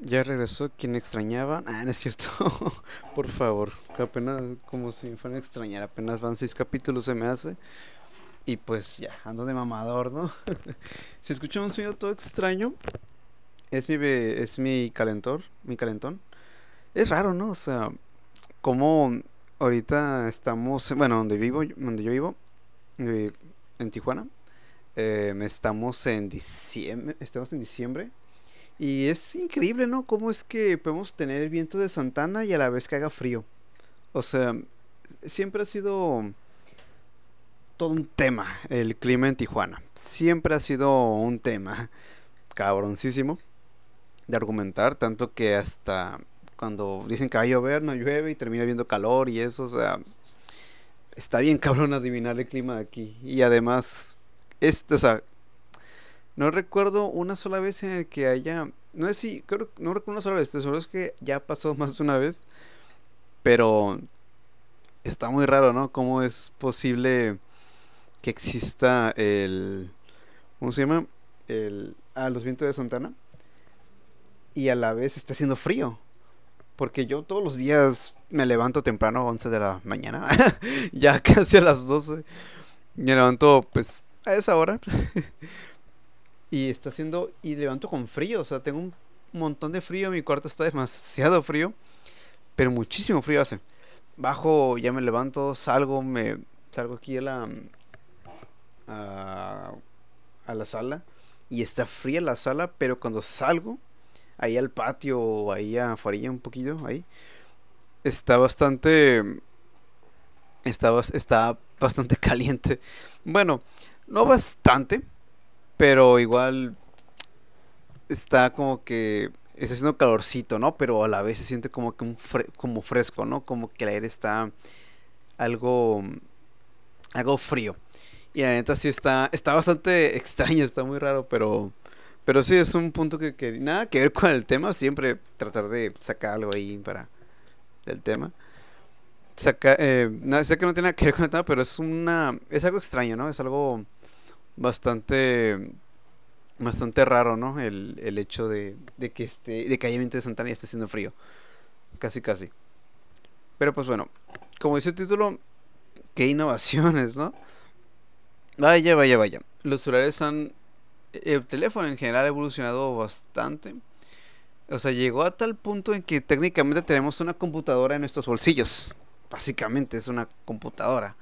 Ya regresó quien extrañaba. Ah, no es cierto. Por favor. Apenas como si me fueran a extrañar. Apenas van seis capítulos se me hace. Y pues ya, ando de mamador, ¿no? si escuchan un sonido todo extraño, es mi, es mi calentor, mi calentón. Es raro, ¿no? O sea, como ahorita estamos, bueno, donde vivo, donde yo vivo, eh, en Tijuana, eh, estamos en diciembre, estamos en diciembre y es increíble, ¿no? Cómo es que podemos tener el viento de Santana y a la vez que haga frío. O sea, siempre ha sido todo un tema el clima en Tijuana. Siempre ha sido un tema cabroncísimo de argumentar, tanto que hasta cuando dicen que va a llover, no llueve y termina viendo calor y eso, o sea, está bien cabrón adivinar el clima de aquí. Y además, o sea, no recuerdo una sola vez en que haya. No sé si. Creo, no recuerdo una sola vez. Solo es que ya pasó más de una vez. Pero. Está muy raro, ¿no? ¿Cómo es posible que exista el. ¿Cómo se llama? El. Ah, los vientos de Santana. Y a la vez está haciendo frío. Porque yo todos los días me levanto temprano a 11 de la mañana. ya casi a las 12. Me levanto pues a esa hora. Y está haciendo. Y levanto con frío. O sea, tengo un montón de frío. Mi cuarto está demasiado frío. Pero muchísimo frío hace. Bajo, ya me levanto, salgo, me salgo aquí a la. a, a la sala. Y está fría la sala. Pero cuando salgo, ahí al patio, ahí afuera un poquillo, ahí. Está bastante. Está, está bastante caliente. Bueno, no bastante pero igual está como que está haciendo calorcito, ¿no? Pero a la vez se siente como que un como fresco, ¿no? Como que el aire está algo algo frío. Y la neta sí está está bastante extraño, está muy raro, pero pero sí es un punto que, que nada que ver con el tema, siempre tratar de sacar algo ahí para el tema. Saca, eh, sé que no tiene nada que ver con el tema, pero es una es algo extraño, ¿no? Es algo bastante bastante raro, ¿no? El, el hecho de, de, que este de que haya viento de Santana y esté haciendo frío. Casi casi. Pero pues bueno, como dice el título, qué innovaciones, ¿no? Vaya, vaya, vaya. Los celulares han el teléfono en general ha evolucionado bastante. O sea, llegó a tal punto en que técnicamente tenemos una computadora en nuestros bolsillos. Básicamente es una computadora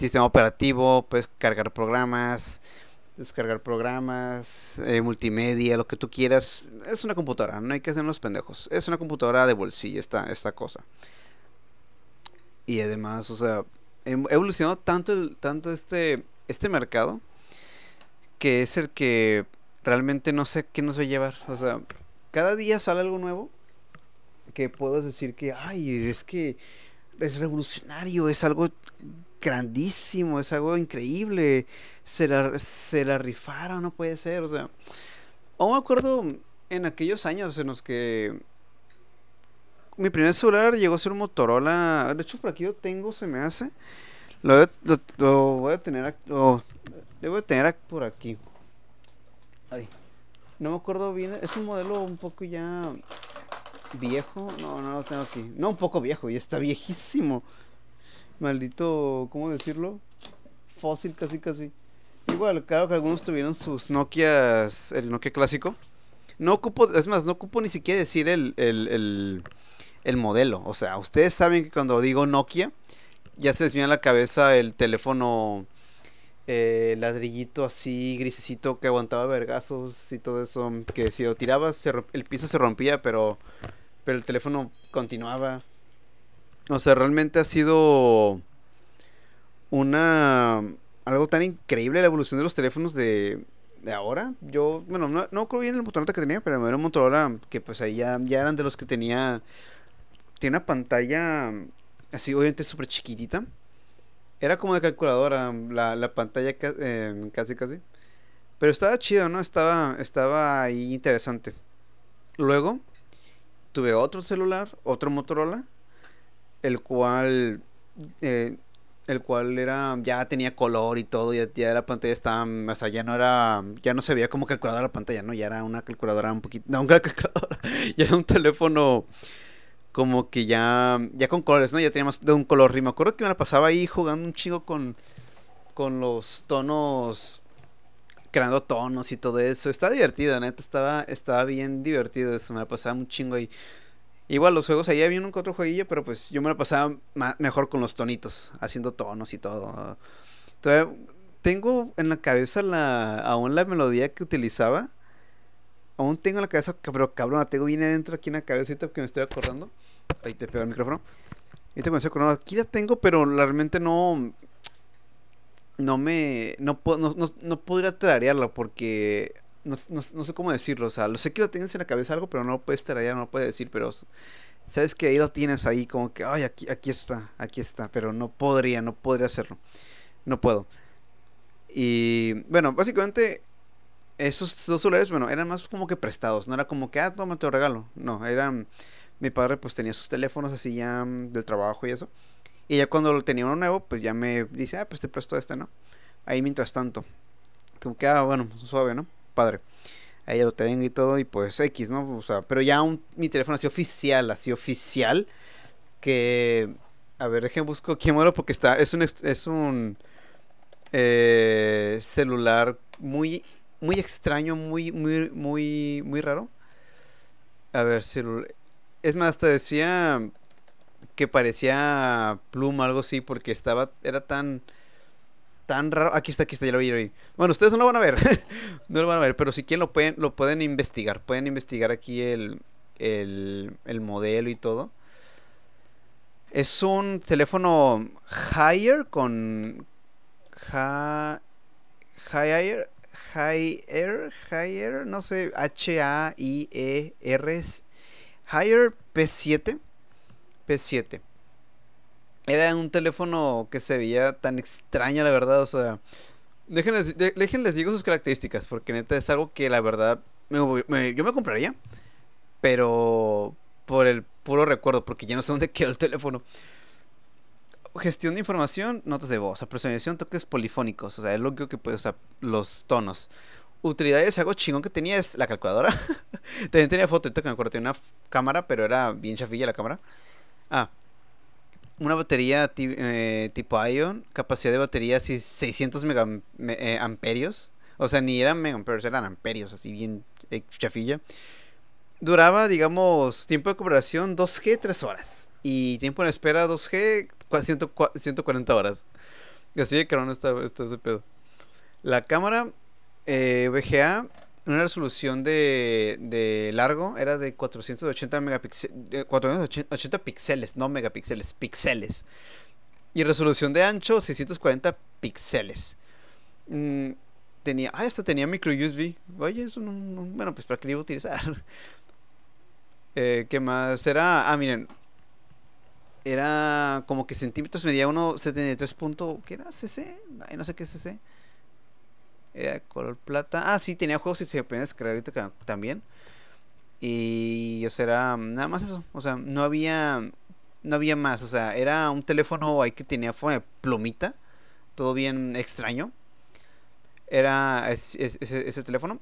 sistema operativo, puedes cargar programas, descargar programas, eh, multimedia, lo que tú quieras. Es una computadora, no hay que hacer unos pendejos. Es una computadora de bolsillo esta, esta cosa. Y además, o sea, ha evolucionado tanto, tanto este, este mercado que es el que realmente no sé qué nos va a llevar. O sea, cada día sale algo nuevo que puedas decir que, ay, es que es revolucionario, es algo grandísimo, es algo increíble. Se la, se la rifaron, no puede ser. O sea, aún me acuerdo en aquellos años en los que mi primer celular llegó a ser un Motorola. De hecho, por aquí lo tengo, se me hace. Lo, voy a tener, lo, voy a tener por aquí. Ay, no me acuerdo bien. Es un modelo un poco ya viejo. No, no lo tengo aquí. No, un poco viejo, ya está viejísimo maldito, ¿cómo decirlo? Fósil casi casi. Igual, claro que algunos tuvieron sus Nokias, el Nokia clásico. No ocupo, es más, no ocupo ni siquiera decir el, el, el, modelo. O sea, ustedes saben que cuando digo Nokia, ya se les viene a la cabeza el teléfono eh, ladrillito así, grisecito, que aguantaba vergazos y todo eso. Que si lo tirabas, el piso se rompía, pero, pero el teléfono continuaba. O sea, realmente ha sido una algo tan increíble la evolución de los teléfonos de, de ahora. Yo, bueno, no, no creo bien el Motorola que tenía, pero era un Motorola que pues ahí ya, eran de los que tenía tiene una pantalla así obviamente súper chiquitita. Era como de calculadora la, la pantalla eh, casi casi. Pero estaba chido, ¿no? Estaba, estaba ahí interesante. Luego tuve otro celular, otro Motorola el cual eh, el cual era ya tenía color y todo, ya, ya la pantalla estaba, o sea, ya no era, ya no se veía como calculadora la pantalla, ¿no? Ya era una calculadora un poquito, no, una calculadora, ya era un teléfono como que ya, ya con colores, ¿no? Ya teníamos de un color. Y me acuerdo que me la pasaba ahí jugando un chingo con, con los tonos, creando tonos y todo eso. Está divertido, neta, estaba, estaba bien divertido eso, me la pasaba un chingo ahí. Igual los juegos, ahí había un otro jueguillo, pero pues yo me la pasaba mejor con los tonitos, haciendo tonos y todo. Entonces, tengo en la cabeza la, aún la melodía que utilizaba. Aún tengo en la cabeza, pero cabrón, la tengo bien adentro aquí en la cabecita que me estoy acordando. Ahí te pego el micrófono. Ahí te estoy acordando. Aquí la tengo, pero realmente no. No me. No, no, no, no podría trarearla porque no, sé cómo decirlo, o sea, lo sé que lo tienes en la cabeza algo, pero no lo puedes traer, no lo puedes decir, pero sabes que ahí lo tienes ahí como que, ay, aquí, aquí está, aquí está, pero no podría, no podría hacerlo, no puedo. Y bueno, básicamente esos dos celulares, bueno, eran más como que prestados, no era como que, ah, toma, te lo regalo, no, eran, mi padre pues tenía sus teléfonos así ya mm, del trabajo y eso, y ya cuando lo tenía uno nuevo, pues ya me dice, ah, pues te presto este, ¿no? Ahí mientras tanto, como que, ah, bueno, suave, ¿no? padre. Ahí lo tengo y todo, y pues X, ¿no? O sea, pero ya mi teléfono así oficial, así oficial, que... A ver, déjenme busco quién modelo porque está... Es un... Es un eh, celular muy... Muy extraño, muy, muy, muy, muy raro. A ver, celular... Es más, hasta decía que parecía pluma, algo así, porque estaba... Era tan tan raro. Aquí está, aquí está, ya lo vi. Bueno, ustedes no lo van a ver. no lo van a ver, pero si quieren lo pueden, lo pueden investigar. Pueden investigar aquí el, el, el modelo y todo. Es un teléfono Higher con. Higher. Higher. Higher. No sé. H-A-I-E-R. Higher P7. P7 era un teléfono que se veía tan extraño, la verdad. O sea, déjenles, déjenles digo sus características, porque neta es algo que la verdad yo me compraría, pero por el puro recuerdo, porque ya no sé dónde quedó el teléfono. Gestión de información, notas de voz, personalización, toques polifónicos, o sea, es lo que puede, o sea, los tonos. Utilidades, algo chingón que tenía es la calculadora. También tenía foto, que me tenía una cámara, pero era bien chafilla la cámara. Ah, una batería eh, tipo Ion, capacidad de batería así 600 megamperios. Eh, o sea, ni eran megamperios, eran amperios, así bien eh, chafilla. Duraba, digamos, tiempo de cooperación 2G 3 horas. Y tiempo de espera 2G 140 horas. Así de no está, está ese pedo. La cámara VGA una resolución de, de largo era de 480 megapíxeles, 480 píxeles, no megapíxeles, píxeles. Y resolución de ancho 640 píxeles. Mm, tenía, ah, esto tenía micro USB. Oye, eso no, bueno, pues para qué iba a utilizar. eh, ¿Qué más? Era, ah, miren. Era como que centímetros, medía 1.73. ¿Qué era? ¿CC? Ay, no sé qué es CC. Era color plata. Ah, sí, tenía juegos y se podían descargar ahorita también. Y, o sea, era nada más eso. O sea, no había, no había más. O sea, era un teléfono ahí que tenía forma de plumita. Todo bien extraño. Era ese, teléfono.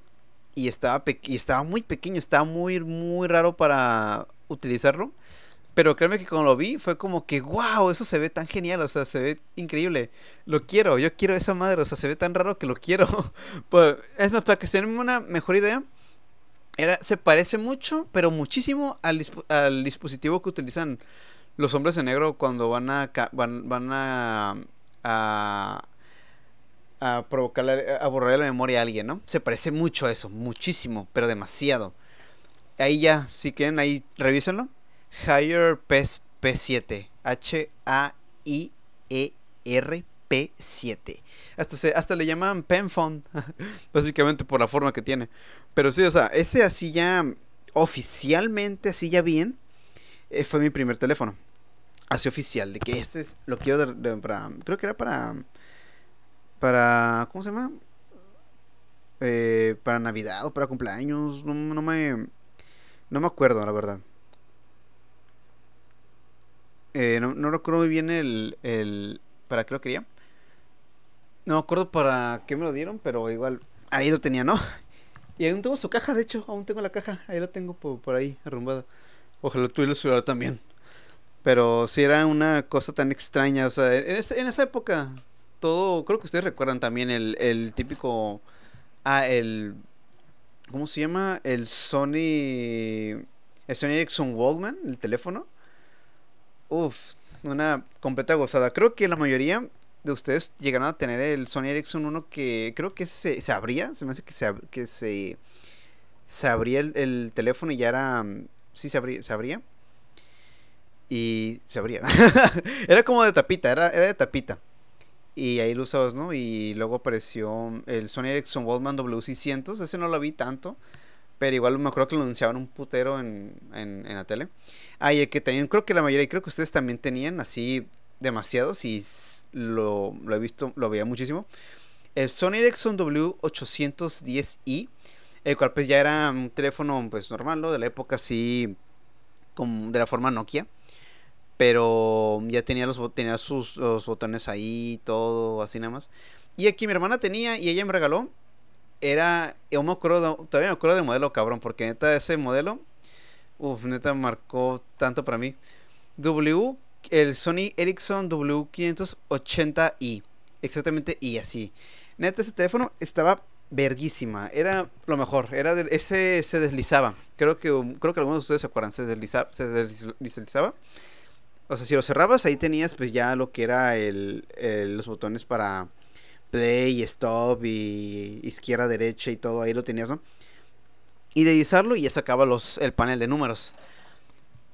Y estaba, y estaba muy pequeño. Estaba muy, muy raro para utilizarlo. Pero créeme que cuando lo vi fue como que, wow, eso se ve tan genial, o sea, se ve increíble. Lo quiero, yo quiero esa madre, o sea, se ve tan raro que lo quiero. pues, es más, para que se den una mejor idea, era, se parece mucho, pero muchísimo al, al dispositivo que utilizan los hombres de negro cuando van a, van, van a, a, a provocar, a borrar la memoria a alguien, ¿no? Se parece mucho a eso, muchísimo, pero demasiado. Ahí ya, si quieren, ahí revísenlo Higher P7. H-A-I-E-R P7. Hasta, se, hasta le llaman Penphone. Básicamente por la forma que tiene. Pero sí, o sea, ese así ya oficialmente, así ya bien, eh, fue mi primer teléfono. Así oficial, de que este es, lo quiero para, creo que era para, para, ¿cómo se llama? Eh, para Navidad o para cumpleaños, no, no me, no me acuerdo, la verdad. Eh, no, no, recuerdo muy bien el, el, para qué lo quería. No me acuerdo para qué me lo dieron, pero igual ahí lo tenía, ¿no? Y aún tengo su caja, de hecho, aún tengo la caja, ahí la tengo por, por ahí, arrumbada. Ojalá y el celular también. Pero si era una cosa tan extraña, o sea, en, en esa época, todo, creo que ustedes recuerdan también el, el típico, ah, el, ¿cómo se llama? El Sony, el Sony Ericsson Wallman, el teléfono. Uf, una completa gozada. Creo que la mayoría de ustedes llegaron a tener el Sony Ericsson uno que creo que se, se abría, se me hace que se, que se, se abría el, el teléfono y ya era, sí se abría, se abría. Y se abría. era como de tapita, era, era de tapita. Y ahí lo usabas, ¿no? Y luego apareció el Sony Ericsson Wallman W600. Ese no lo vi tanto. Pero igual me acuerdo que lo anunciaban un putero en, en, en la tele. Ah, y el que también creo que la mayoría, y creo que ustedes también tenían así demasiados. Y lo, lo he visto, lo veía muchísimo. El Sony Ericsson W810i. El cual pues ya era un teléfono pues normal, ¿no? De la época así. Como de la forma Nokia. Pero ya tenía los tenía sus los botones ahí, todo así nada más. Y aquí mi hermana tenía y ella me regaló. Era, yo me acuerdo, todavía me acuerdo del modelo, cabrón, porque neta ese modelo, uff, neta marcó tanto para mí. W, el Sony Ericsson W580i, exactamente y así. Neta ese teléfono estaba verguísima, era lo mejor, era ese se deslizaba. Creo que creo que algunos de ustedes se acuerdan, se deslizaba, se deslizaba. O sea, si lo cerrabas, ahí tenías pues ya lo que era el, los botones para play, stop y izquierda, derecha y todo, ahí lo tenías, ¿no? Y deslizarlo y ya sacaba los, el panel de números.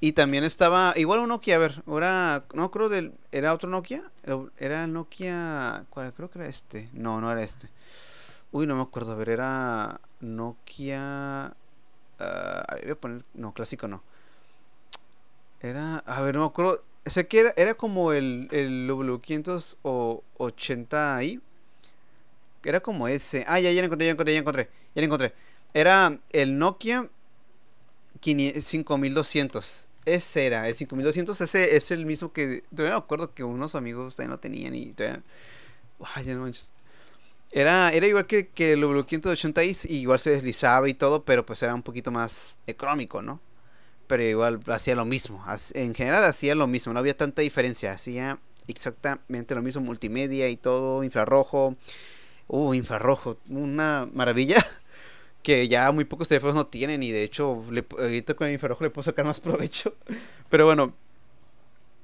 Y también estaba, igual un Nokia, a ver, era, no creo del, era otro Nokia, era Nokia, ¿cuál? Creo que era este, no, no era este. Uy, no me acuerdo, a ver, era Nokia, uh, voy a poner, no, clásico no. Era, a ver, no me acuerdo. Sé que era, era como el, el W580i. Era como ese. Ah, ya, ya lo encontré, ya lo encontré, ya lo encontré. Ya lo encontré. Era el Nokia 5200. Ese era, el 5200. Ese es el mismo que. Todavía me acuerdo que unos amigos también lo tenían y todavía. Ay, ya no. Era, era igual que, que el W580i, igual se deslizaba y todo, pero pues era un poquito más económico, ¿no? pero igual hacía lo mismo. En general hacía lo mismo, no había tanta diferencia. Hacía exactamente lo mismo, multimedia y todo, infrarrojo. Uh, infrarrojo, una maravilla que ya muy pocos teléfonos no tienen y de hecho le, ahorita con el infrarrojo le puedo sacar más provecho. Pero bueno,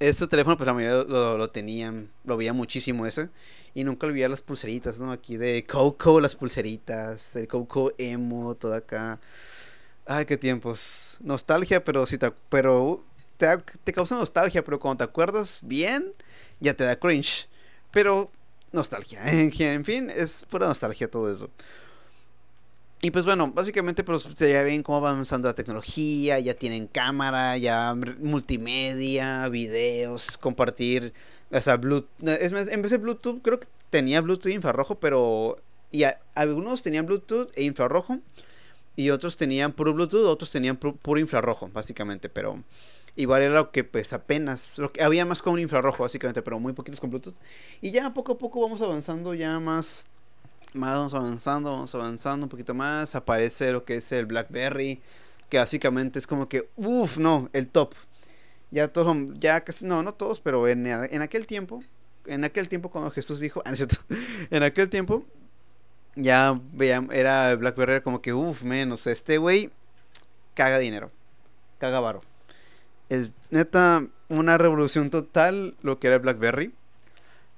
ese teléfono pues la mayoría lo, lo, tenían, lo veía muchísimo ese. Y nunca olvidé las pulseritas, ¿no? Aquí de Coco, las pulseritas, el Coco Emo, todo acá. Ay, qué tiempos. Nostalgia, pero si te, pero te, te causa nostalgia, pero cuando te acuerdas bien, ya te da cringe. Pero nostalgia. En, fin, es pura nostalgia todo eso. Y pues bueno, básicamente pues ya ven cómo va avanzando la tecnología, ya tienen cámara, ya multimedia, videos, compartir, o sea, Bluetooth, es más, en vez de Bluetooth creo que tenía Bluetooth infrarrojo, pero y algunos tenían Bluetooth e infrarrojo, y otros tenían puro Bluetooth, otros tenían puro infrarrojo, básicamente, pero igual era lo que pues apenas, lo que había más con infrarrojo, básicamente, pero muy poquitos con Bluetooth. Y ya poco a poco vamos avanzando ya más, vamos avanzando, vamos avanzando un poquito más, aparece lo que es el BlackBerry, que básicamente es como que, uff, no, el top. Ya todos, ya casi, no, no todos, pero en, en aquel tiempo, en aquel tiempo cuando Jesús dijo, ah, en aquel tiempo ya era BlackBerry como que, uff, menos, este güey caga dinero, caga varo. Es neta una revolución total lo que era el BlackBerry.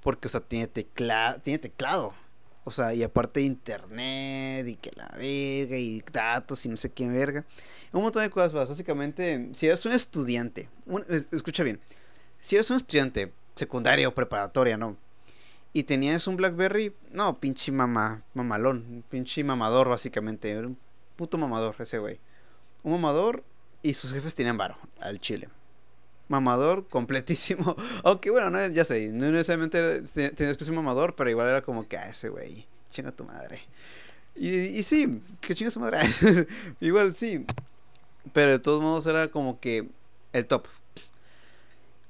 Porque, o sea, tiene, tecla tiene teclado. O sea, y aparte internet y que la verga y datos y no sé qué verga. Un montón de cosas más. Básicamente, si eres un estudiante, escucha bien, si eres un estudiante secundaria o preparatoria, ¿no? y tenías un Blackberry, no, pinche mamá, mamalón, pinche mamador básicamente, un puto mamador ese güey. Un mamador y sus jefes tenían varo al chile. Mamador completísimo. Aunque bueno, no, ya sé, no necesariamente tenías que ser mamador, pero igual era como que, ah, ese güey, chinga tu madre. Y, y sí, que chinga su madre. igual sí. Pero de todos modos era como que el top.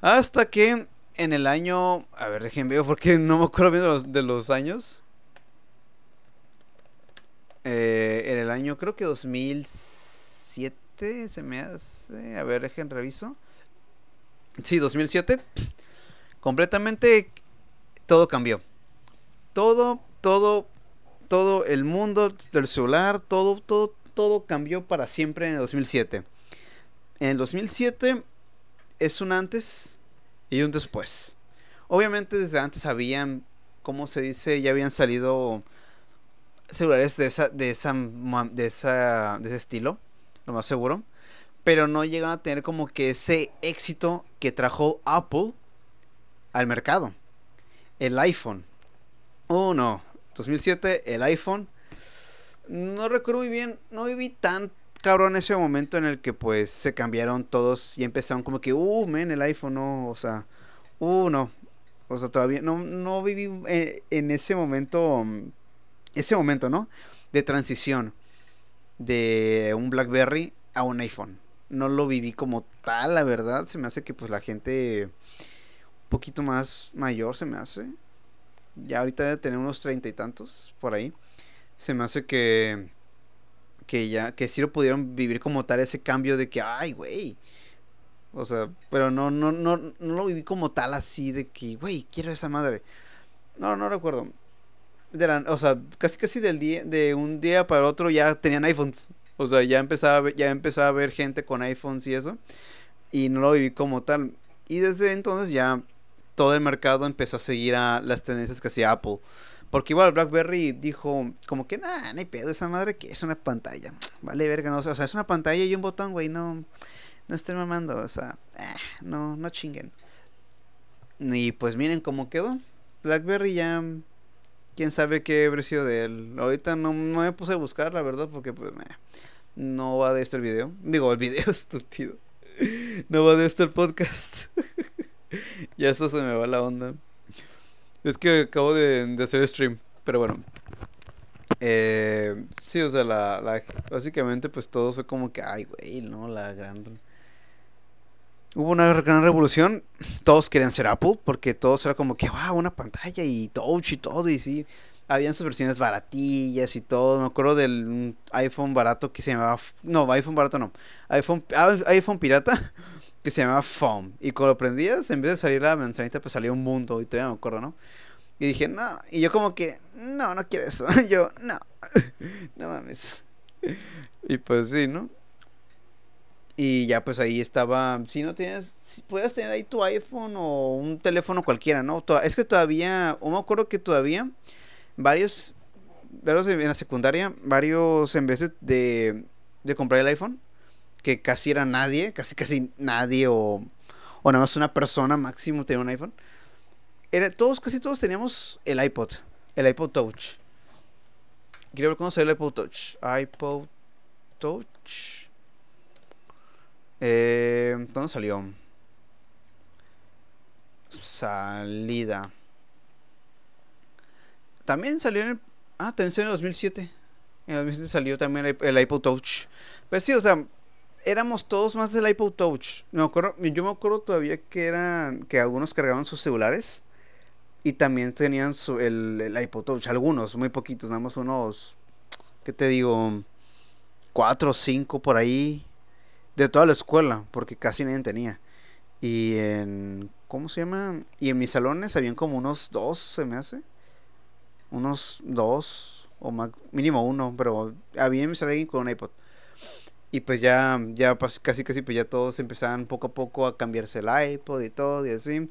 Hasta que en el año. A ver, déjenme ver porque no me acuerdo bien de los, de los años. Eh, en el año, creo que 2007 se me hace. A ver, dejen reviso. Sí, 2007. Completamente todo cambió. Todo, todo, todo el mundo del celular, todo, todo, todo cambió para siempre en el 2007. En el 2007 es un antes y un después. Obviamente desde antes habían, como se dice, ya habían salido celulares de esa, de esa, de esa, de ese estilo, lo más seguro. Pero no llegan a tener como que ese éxito que trajo Apple al mercado. El iPhone. Oh no, 2007, el iPhone. No recuerdo muy bien, no viví tan cabrón ese momento en el que pues se cambiaron todos y empezaron como que, uh, men, el iPhone, no, o sea, uh, no. O sea, todavía no, no viví eh, en ese momento, ese momento, ¿no? De transición de un BlackBerry a un iPhone. No lo viví como tal, la verdad. Se me hace que pues la gente un poquito más mayor se me hace. Ya ahorita debe tener unos treinta y tantos por ahí. Se me hace que que ya, que sí lo pudieron vivir como tal ese cambio de que, ay, güey. O sea, pero no, no, no, no lo viví como tal así de que, güey, quiero esa madre. No, no recuerdo. O sea, casi casi del día, de un día para otro ya tenían iPhones. O sea, ya empezaba, ya empezaba a ver gente con iPhones y eso. Y no lo viví como tal. Y desde entonces ya todo el mercado empezó a seguir a las tendencias que hacía Apple. Porque igual BlackBerry dijo como que, nada, no hay pedo, esa madre que es una pantalla. Vale, verga, no, o sea, es una pantalla y un botón, güey, no, no estén mamando, o sea, eh, no, no chinguen. Y pues miren cómo quedó. BlackBerry ya, quién sabe qué habría sido de él. Ahorita no, me puse a buscar, la verdad, porque pues, no va de esto el video. Digo, el video estúpido. No va de esto el podcast. ya eso se me va la onda. Es que acabo de, hacer stream, pero bueno. Eh, sí, o sea, la, básicamente pues todo fue como que, ay, güey, ¿no? La gran... Hubo una gran revolución, todos querían ser Apple, porque todos era como que, wow, una pantalla y touch y todo, y sí, habían sus versiones baratillas y todo. Me acuerdo del iPhone barato que se llamaba, no, iPhone barato no, iPhone, ah, iPhone pirata, que se llamaba Foam. Y cuando lo prendías, en vez de salir la manzanita, pues salía un mundo. Y todavía me acuerdo, ¿no? Y dije, no. Y yo como que, no, no quiero eso. yo, no. no mames. y pues sí, ¿no? Y ya pues ahí estaba, si no tienes, si puedes tener ahí tu iPhone o un teléfono cualquiera, ¿no? Es que todavía, o me acuerdo que todavía varios, varios en la secundaria, varios en vez de, de comprar el iPhone, que casi era nadie, casi casi nadie o, o nada más una persona máximo tenía un iPhone. Era, todos, casi todos teníamos el iPod, el iPod Touch. Quiero ver cómo salió el iPod Touch. iPod Touch. Eh, ¿Cuándo salió? Salida. También salió en el... Ah, también salió en el 2007. En el 2007 salió también el, el iPod Touch. Pero sí, o sea, éramos todos más del iPod Touch. Me acuerdo, yo me acuerdo todavía que eran que algunos cargaban sus celulares y también tenían su, el, el iPod Touch. Algunos, muy poquitos, nada más unos, ¿qué te digo? Cuatro o cinco por ahí de toda la escuela, porque casi nadie tenía. Y en, ¿cómo se llama? Y en mis salones habían como unos dos, se me hace. Unos dos, o más, mínimo uno, pero había en salón con un iPod. Y pues ya, ya casi casi pues ya todos empezaban poco a poco a cambiarse el iPod y todo y así.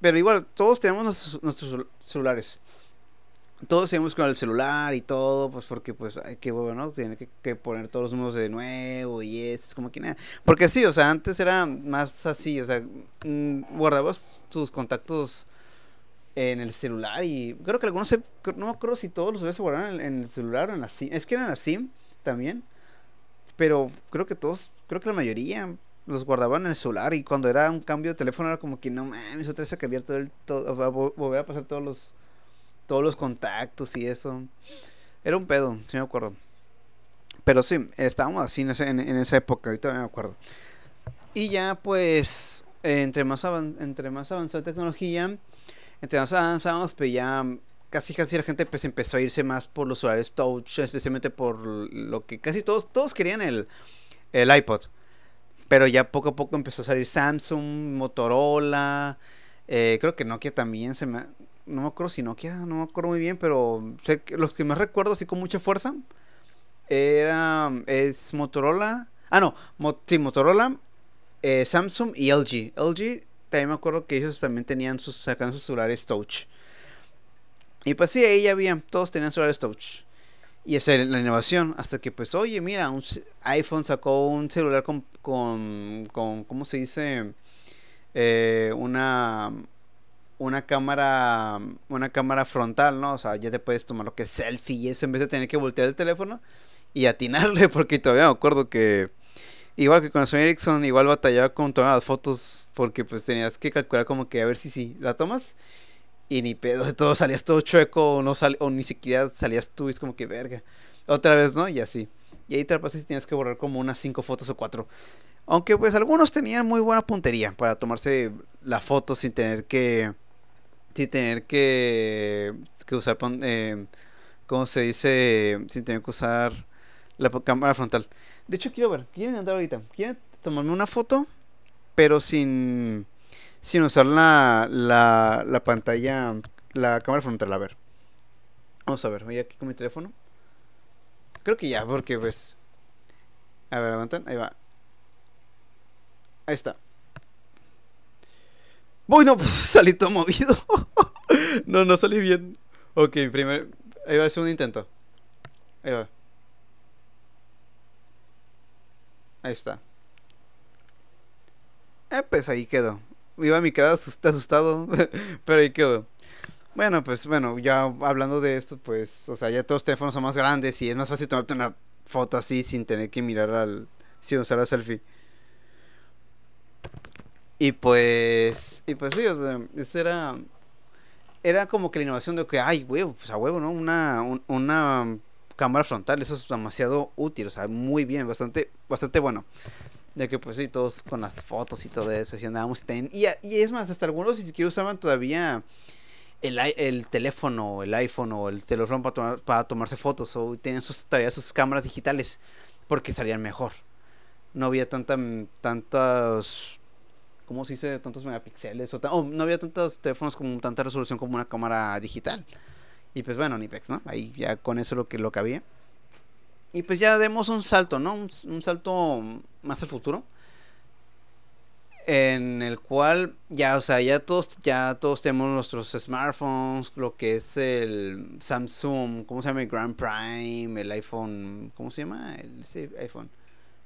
pero igual, todos tenemos nuestros, celulares. Todos seguimos con el celular y todo, pues porque pues hay que bueno, tiene que, poner todos los números de nuevo y eso, es como que nada. Porque sí, o sea, antes era más así, o sea, mm, guardabas tus contactos en el celular y creo que algunos, no me acuerdo si todos los se guardaban en, el celular o en la SIM. Es que eran la SIM también. Pero creo que todos, creo que la mayoría los guardaban en el celular y cuando era un cambio de teléfono era como que no mames, otra vez que cambiar todo todo, volver a pasar todos los todos los contactos y eso. Era un pedo, sí me acuerdo. Pero sí, estábamos así en, esa época, ahorita me acuerdo. Y ya pues entre más, entre más avanzada la tecnología, entre más avanzamos, pues ya casi casi la gente pues empezó a irse más por los celulares touch, especialmente por lo que casi todos, todos querían el, el iPod. Pero ya poco a poco empezó a salir Samsung, Motorola, eh, creo que Nokia también se me... No me acuerdo si Nokia, no me acuerdo muy bien, pero sé que los que más recuerdo así con mucha fuerza era... es Motorola. Ah, no, sí, Motorola, eh, Samsung y LG. LG, también me acuerdo que ellos también tenían sus, sacan sus celulares touch. Y pues sí, ahí ya había, todos tenían celulares touch. Y esa era la innovación, hasta que pues, oye, mira, un iPhone sacó un celular con, con, con ¿cómo se dice? Eh, una, una cámara, una cámara frontal, ¿no? O sea, ya te puedes tomar lo que es selfie y eso en vez de tener que voltear el teléfono y atinarle, porque todavía me acuerdo que Igual que con Sony Ericsson, igual batallaba con tomar las fotos porque pues tenías que calcular como que a ver si si la tomas y ni pedo, todo salías todo chueco o no sal, o ni siquiera salías tú, es como que verga. Otra vez, ¿no? Y así. Y ahí te la y tienes que borrar como unas 5 fotos o 4. Aunque pues algunos tenían muy buena puntería para tomarse la foto sin tener que sin tener que, que usar eh, ¿cómo se dice? Sin tener que usar la cámara frontal. De hecho, quiero ver. ¿Quieren andar ahorita? ¿Quieren tomarme una foto? Pero sin. Sin usar la, la, la pantalla. La cámara frontal. A ver. Vamos a ver. Voy aquí con mi teléfono. Creo que ya, porque pues. A ver, aguantan. Ahí va. Ahí está. Bueno, pues salí todo movido. no, no salí bien. Ok, primer. Ahí va ser un intento. Ahí va. Ahí está. Eh, pues ahí quedó. Iba mi cara asustado, pero ahí quedó. Bueno, pues bueno, ya hablando de esto, pues, o sea, ya todos los teléfonos son más grandes y es más fácil tomarte una foto así sin tener que mirar al. sin usar la selfie. Y pues. Y pues sí, o sea, eso era. Era como que la innovación de que, ay, huevo, pues a huevo, ¿no? Una, una cámara frontal, eso es demasiado útil, o sea, muy bien, bastante, bastante bueno. Ya que pues sí, todos con las fotos y todo eso, y andábamos y, y es más, hasta algunos ni siquiera usaban todavía el, el teléfono, el iPhone o el teléfono para, para tomarse fotos, o tenían sus, todavía sus cámaras digitales, porque salían mejor. No había tanta, tantas, ¿cómo se dice? Tantos megapíxeles, o, no había tantos teléfonos con tanta resolución como una cámara digital. Y pues bueno, Nipex, ¿no? Ahí ya con eso lo que, lo que había. Y pues ya demos un salto, ¿no? Un, salto más al futuro. En el cual ya, o sea, ya todos, ya todos tenemos nuestros smartphones, lo que es el Samsung, ¿cómo se llama? El Grand Prime, el iPhone, ¿cómo se llama? El iPhone.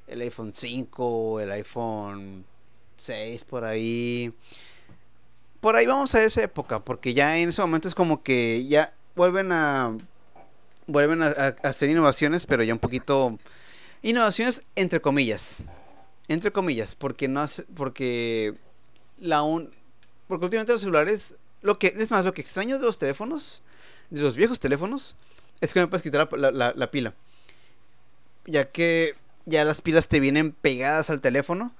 El iPhone 5, el iPhone 6 por ahí. Por ahí vamos a esa época, porque ya en ese momento es como que ya vuelven a vuelven a, hacer innovaciones, pero ya un poquito innovaciones entre comillas. Entre comillas, porque no hace, porque la un porque últimamente los celulares, lo que es más lo que extraño de los teléfonos, de los viejos teléfonos, es que no puedes quitar la, pila. Ya que ya las pilas te vienen pegadas al teléfono.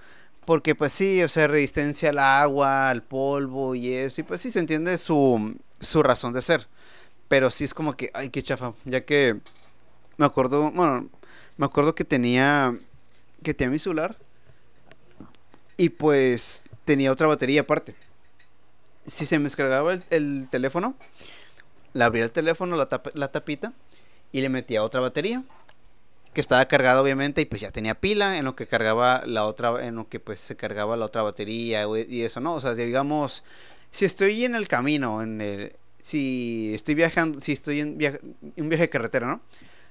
Porque pues sí, o sea, resistencia al agua, al polvo y eso. Y pues sí se entiende su, su razón de ser. Pero sí es como que, ay, qué chafa. Ya que me acuerdo, bueno, me acuerdo que tenía, que tenía mi celular. Y pues tenía otra batería aparte. Si se me descargaba el, teléfono, le abría el teléfono, la, la tapita, y le metía otra batería. Que estaba cargada obviamente y pues ya tenía pila en lo que cargaba la otra, en lo que pues se cargaba la otra batería y eso, ¿no? O sea, digamos, si estoy en el camino, en el, si estoy viajando, si estoy en un viaje de carretera, ¿no?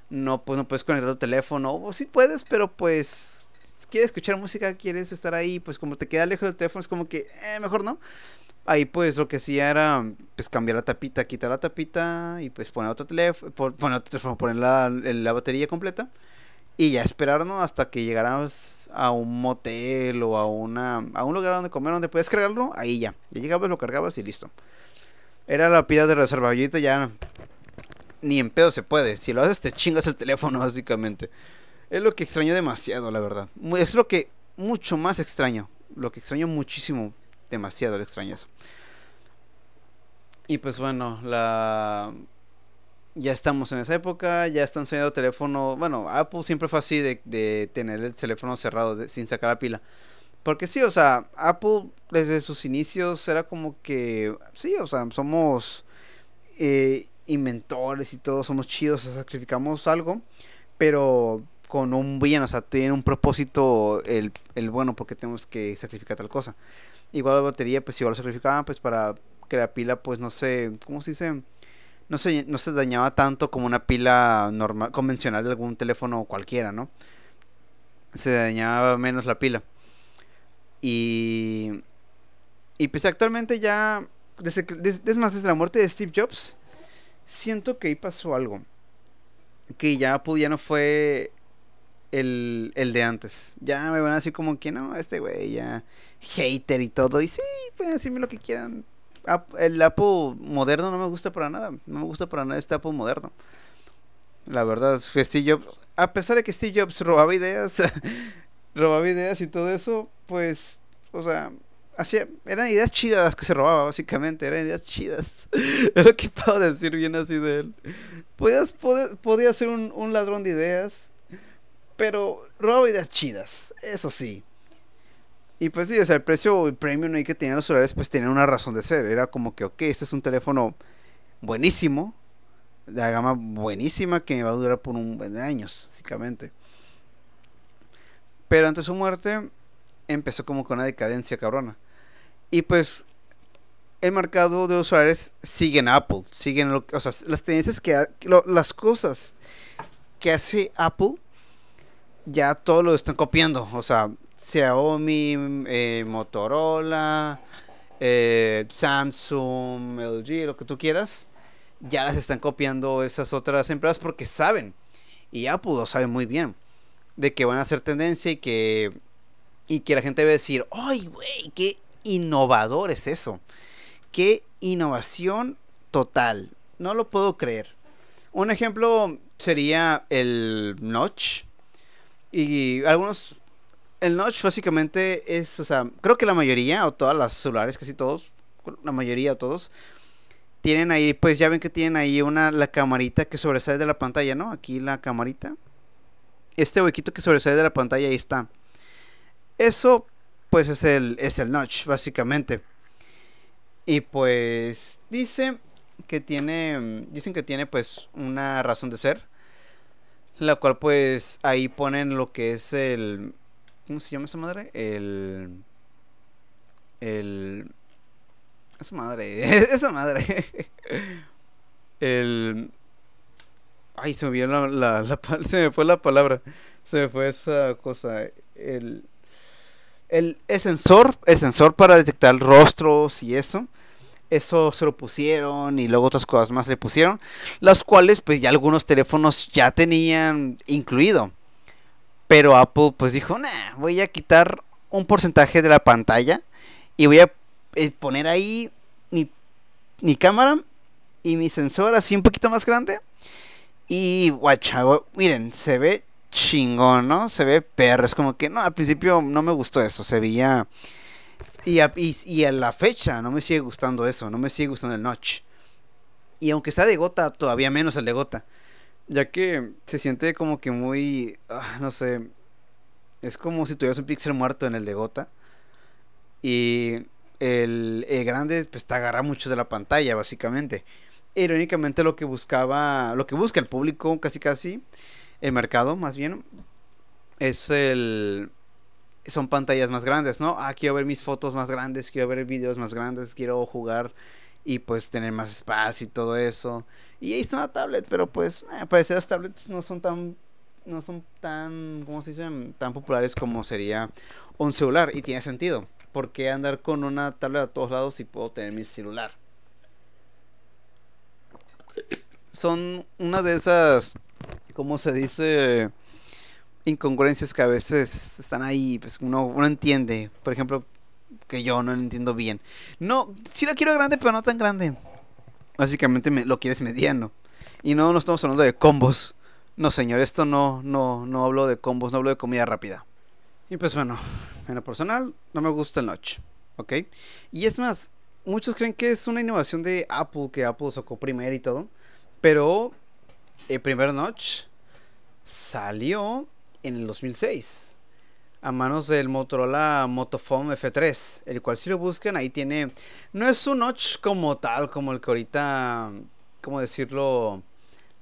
No, pues no puedes conectar tu teléfono, o sí puedes, pero pues quieres escuchar música, quieres estar ahí, pues como te queda lejos del teléfono, es como que, eh, mejor no. Ahí pues lo que hacía era pues cambiar la tapita, quitar la tapita y pues poner otro teléfono, poner la, la batería completa y ya esperarnos hasta que llegáramos a un motel o a una a un lugar donde comer donde puedes cargarlo, ahí ya. Ya llegabas, lo cargabas y listo. Era la pila de reserva. ya ni en pedo se puede. Si lo haces te chingas el teléfono básicamente. Es lo que extraño demasiado, la verdad. Es lo que mucho más extraño. lo que extraño muchísimo, demasiado extraño eso. Y pues bueno, la ya estamos en esa época, ya están saliendo teléfonos, bueno, Apple siempre fue así de, de tener el teléfono cerrado sin sacar la pila. Porque sí, o sea, Apple desde sus inicios era como que, sí, o sea, somos eh, inventores y todo, somos chidos, sacrificamos algo, pero con un bien, o sea, tiene un propósito el, el bueno porque tenemos que sacrificar tal cosa. Igual la batería, pues igual lo sacrificaban, pues para que la pila, pues no sé, ¿cómo se dice? No se, no se dañaba tanto como una pila normal, convencional de algún teléfono cualquiera, ¿no? Se dañaba menos la pila. Y. Y pues actualmente ya. Desde, es más, desde la muerte de Steve Jobs. Siento que ahí pasó algo. Que ya Apple ya no fue el, el de antes. Ya me van a decir como que no, este güey ya hater y todo. Y sí, pueden decirme lo que quieran. El Apple moderno no me gusta para nada. No me gusta para nada este Apple moderno. La verdad, Steve Jobs, a pesar de que Steve Jobs robaba ideas, robaba ideas y todo eso, pues, o sea, hacía, eran ideas chidas que se robaba, básicamente, eran ideas chidas. es lo que puedo decir bien así de él. Podía ser un, un ladrón de ideas, pero robaba ideas chidas, eso sí. Y pues sí, o sea, el precio premium que tenían los celulares, pues tenía una razón de ser. Era como que, ok, este es un teléfono buenísimo, de la gama buenísima que me va a durar por un de años, básicamente. Pero ante su muerte, empezó como con una decadencia cabrona. Y pues, el mercado de usuarios sigue en Apple, siguen o sea, las tendencias que, las cosas que hace Apple, ya todo lo están copiando. O sea, Xiaomi, eh, Motorola, eh, Samsung, LG, lo que tú quieras, ya las están copiando esas otras empresas porque saben, y Apple lo sabe muy bien, de que van a hacer tendencia y que, y que la gente va a decir, ¡ay, güey! ¡Qué innovador es eso! ¡Qué innovación total! No lo puedo creer. Un ejemplo sería el Notch. Y algunos el notch básicamente es, o sea, creo que la mayoría, o todas las celulares, casi todos, la mayoría o todos, tienen ahí, pues ya ven que tienen ahí una, la camarita que sobresale de la pantalla, ¿no? Aquí la camarita. Este huequito que sobresale de la pantalla, ahí está. Eso, pues es el, es el notch, básicamente. Y pues dice que tiene, dicen que tiene pues una razón de ser. La cual pues ahí ponen lo que es el, ¿Cómo se llama esa madre? El. El. Esa madre. esa madre. el. Ay, se me, la, la, se me fue la palabra. Se me fue esa cosa. El. El, el sensor. El sensor para detectar rostros y eso eso se lo pusieron y luego otras cosas más le pusieron, las cuales pues ya algunos teléfonos ya tenían incluido. Pero Apple pues dijo, nah, voy a quitar un porcentaje de la pantalla y voy a eh, poner ahí mi, mi cámara y mi sensor así un poquito más grande. Y guacha, miren, se ve chingón, ¿no? Se ve perro. Es como que, no, al principio no me gustó eso. Se veía... Y a, y, y a la fecha no me sigue gustando eso. No me sigue gustando el notch. Y aunque sea de gota, todavía menos el de gota. Ya que se siente como que muy. Ah, no sé. Es como si tuvieras un píxel muerto en el de gota. Y el, grande pues te agarra mucho de la pantalla, básicamente. Irónicamente lo que buscaba. Lo que busca el público, casi casi. El mercado, más bien. Es el. Son pantallas más grandes, ¿no? Ah, quiero ver mis fotos más grandes, quiero ver videos más grandes, quiero jugar y pues tener más espacio y todo eso. Y ahí está una tablet, pero pues eh, parece las tablets no son tan no son tan ¿cómo se dicen? tan populares como sería un celular y tiene sentido. ¿Por qué andar con una tablet a todos lados si puedo tener mi celular? Son una de esas ¿cómo se dice? Incongruencias que a veces están ahí, pues uno, uno entiende. Por ejemplo, que yo no entiendo bien. No, sí lo quiero grande, pero no tan grande. Básicamente me, lo quieres mediano. Y no, no estamos hablando de combos. No, señor, esto no, no, no hablo de combos, no hablo de comida rápida. Y pues bueno, en lo personal no me gusta el notch, ¿ok? Y es más, muchos creen que es una innovación de Apple, que Apple sacó primero y todo, pero el primer notch salió en el 2006 a manos del Motorola Motophone F3, el cual si lo buscan ahí tiene, no es un notch como tal, como el que ahorita, ¿cómo decirlo?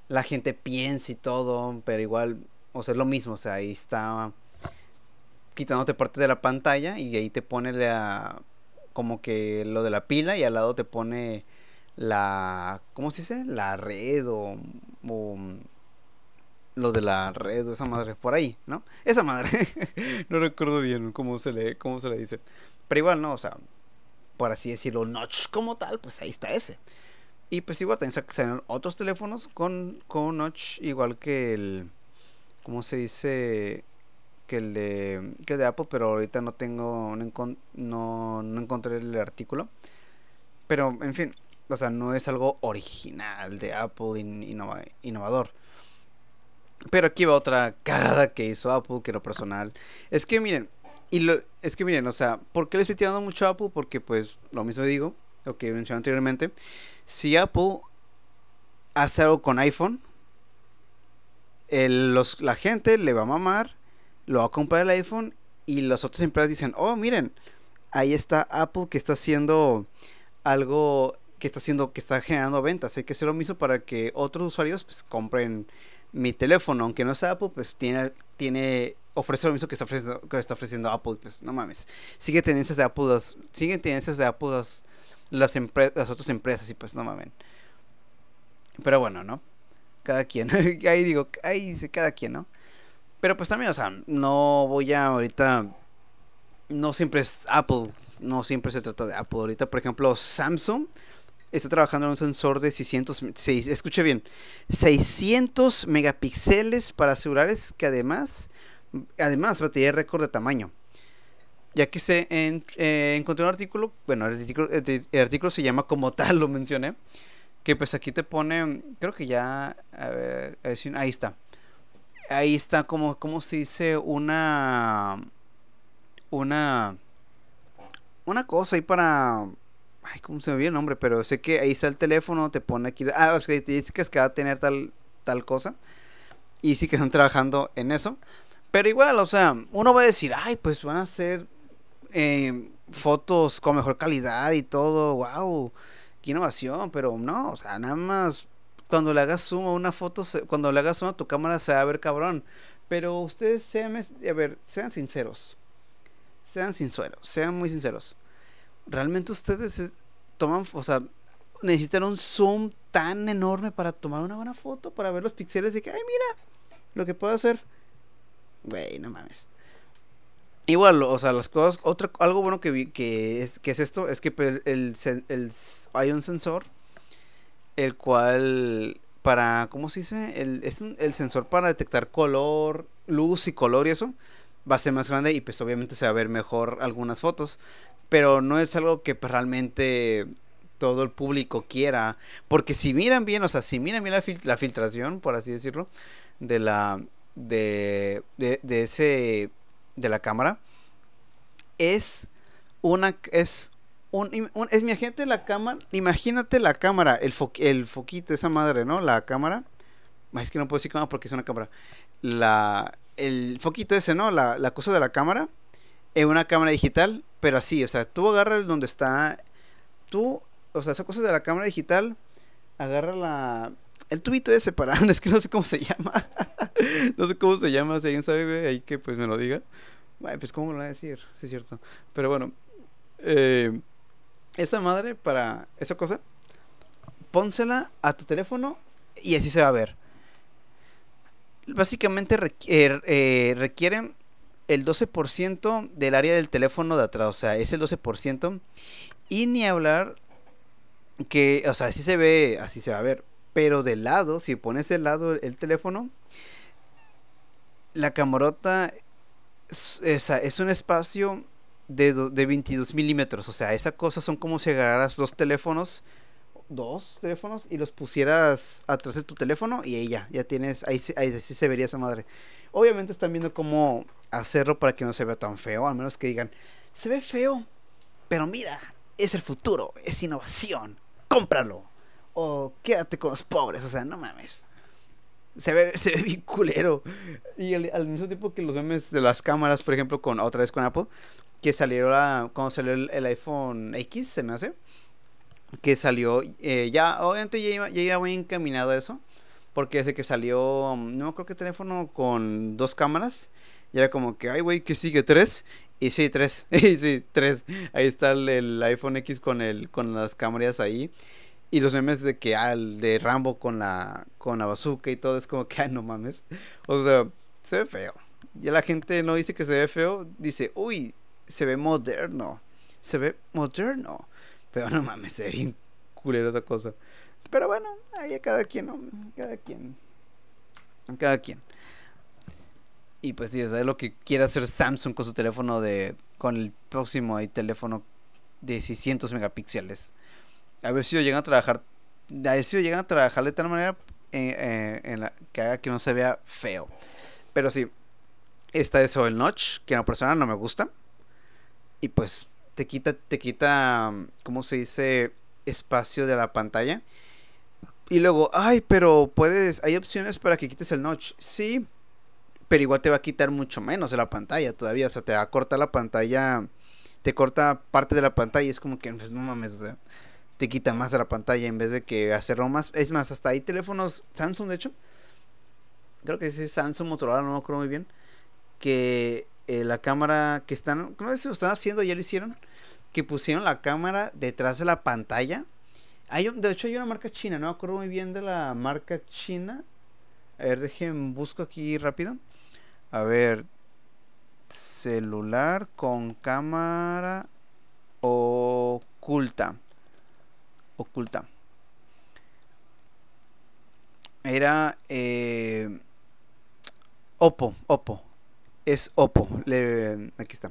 La gente piensa y todo, pero igual, o sea, es lo mismo, o sea, ahí está quitándote parte de la pantalla y ahí te pone la, como que lo de la pila y al lado te pone la, ¿cómo se dice? La red o lo de la red o esa madre, por ahí, ¿no? Esa madre, no recuerdo bien cómo se le, cómo se le dice. Pero igual, ¿no? O sea, por así decirlo, notch como tal, pues ahí está ese. Y pues igual también salen otros teléfonos con, con notch, igual que el, ¿cómo se dice? Que el de, que de Apple, pero ahorita no tengo, no, no, encontré el artículo. Pero, en fin, o sea, no es algo original de Apple, innovador. Pero aquí va otra cagada que hizo Apple, que lo personal. Es que miren, y lo, es que miren, o sea, ¿por qué le estoy tirando mucho a Apple? Porque pues lo mismo digo, lo que mencioné anteriormente. Si Apple hace algo con iPhone, los, la gente le va a mamar, lo va a comprar el iPhone y las otras empresas dicen, oh, miren, ahí está Apple que está haciendo algo que está haciendo, que está generando ventas. Hay que hacer lo mismo para que otros usuarios pues compren mi teléfono, aunque no sea Apple, pues tiene, tiene, ofrece lo mismo que está ofreciendo, que está ofreciendo Apple, pues no mames. Sigue tendencias de Apple, siguen tendencias de Apple las, las, las otras empresas y pues no mames. Pero bueno, ¿no? Cada quien, ahí digo, ahí dice cada quien, ¿no? Pero pues también, o sea, no voy a ahorita, no siempre es Apple, no siempre se trata de Apple. Ahorita, por ejemplo, Samsung está trabajando en un sensor de 600, escuche bien, 600 megapíxeles para asegurar que además, además va a tener récord de tamaño. Ya que se en, eh, encontré un artículo, bueno, el artículo, el artículo, se llama como tal, lo mencioné, que pues aquí te pone, creo que ya, a ver, a ver si, ahí está. Ahí está como, como se dice, una, una, una cosa ahí para Ay, ¿cómo se me viene el nombre? Pero sé que ahí está el teléfono, te pone aquí. Ah, las características que va a tener tal, tal cosa. Y sí que están trabajando en eso. Pero igual, o sea, uno va a decir, ay, pues van a hacer eh, fotos con mejor calidad y todo. ¡Wow! ¡Qué innovación! Pero no, o sea, nada más cuando le hagas zoom a una foto, cuando le hagas zoom a tu cámara se va a ver cabrón. Pero ustedes sean, a ver, sean sinceros. Sean sinceros, sean muy sinceros realmente ustedes toman, o sea, necesitan un zoom tan enorme para tomar una buena foto, para ver los píxeles y que, ay, mira, lo que puedo hacer. Güey, no mames. Igual, o sea, las cosas, otro, algo bueno que vi, que es, que es esto, es que el, hay un sensor, el cual, para, ¿cómo se dice? El, es el sensor para detectar color, luz y color y eso, va a ser más grande y pues obviamente se va a ver mejor algunas fotos pero no es algo que pues, realmente todo el público quiera. Porque si miran bien, o sea, si miran bien la, la filtración, por así decirlo, de la. De, de, de ese. de la cámara. Es una. Es un, es mi agente la cámara. Imagínate la cámara, el, el foquito, esa madre, ¿no? La cámara. Es que no puedo decir cámara porque es una cámara. La. El foquito ese, ¿no? La, la cosa de la cámara. En una cámara digital pero así, o sea, tú agarras donde está. Tú, o sea, esas cosas de la cámara digital. Agarra la. El tubito ese para. Es que no sé cómo se llama. no sé cómo se llama. Si alguien sabe, ahí que pues me lo diga. Bueno, pues cómo lo voy a decir. Sí, es cierto. Pero bueno. Eh, esa madre para esa cosa. Pónsela a tu teléfono y así se va a ver. Básicamente eh, eh, requieren el 12% del área del teléfono de atrás, o sea, es el 12%. Y ni hablar que, o sea, así se ve, así se va a ver. Pero de lado, si pones de lado el teléfono, la camarota es, es un espacio de, de 22 milímetros. O sea, esa cosa son como si agarraras dos teléfonos, dos teléfonos, y los pusieras atrás de tu teléfono y ahí ya, ya tienes, ahí, ahí sí se vería esa madre. Obviamente están viendo cómo hacerlo para que no se vea tan feo, al menos que digan, se ve feo, pero mira, es el futuro, es innovación, cómpralo. O quédate con los pobres, o sea, no mames. Se ve, se ve bien culero. Y al, mismo tiempo que los memes de las cámaras, por ejemplo, con otra vez con Apple, que salió la, cuando salió el, iPhone X, se me hace. Que salió, eh, ya, obviamente ya iba, ya iba muy encaminado a eso. Porque desde que salió, no creo que teléfono con dos cámaras. Y era como que, ay, güey, que sigue tres. Y sí, tres. y sí, tres. Ahí está el, iPhone X con, el, con las cámaras ahí. Y los memes de que, ah, de Rambo con la, con la bazooka y todo, es como que, ah, no mames. O sea, se ve feo. Y la gente no dice que se ve feo, dice, uy, se ve moderno. Se ve moderno. Pero no mames, se ve bien culero esa cosa. Pero bueno, ahí a cada quien, ¿no? Cada quien. Cada quien. Y pues sí, o sea, lo que quiere hacer Samsung con su teléfono de. con el próximo teléfono de 600 megapíxeles a ver si lo llegan a trabajar, a ver si lo llegan a trabajar de tal manera eh, eh, en la, que haga que no se vea feo. Pero sí, está eso el notch, que en la persona no me gusta. Y pues te quita, te quita, ¿cómo se dice? Espacio de la pantalla. Y luego, ay, pero puedes, hay opciones para que quites el notch. Sí, pero igual te va a quitar mucho menos de la pantalla todavía. O sea, te va a cortar la pantalla, te corta parte de la pantalla. Es como que, pues, no mames, o sea, te quita más de la pantalla en vez de que hacerlo más. Es más, hasta hay teléfonos Samsung, de hecho. Creo que es Samsung Motorola, no me acuerdo muy bien. Que eh, la cámara que están, no sé si lo están haciendo, ya lo hicieron. Que pusieron la cámara detrás de la pantalla. Hay, de hecho, hay una marca china, no me acuerdo muy bien de la marca china. A ver, dejen, busco aquí rápido. A ver, celular con cámara oculta oculta. Era eh, Oppo, Oppo. Es Oppo. Le, aquí está.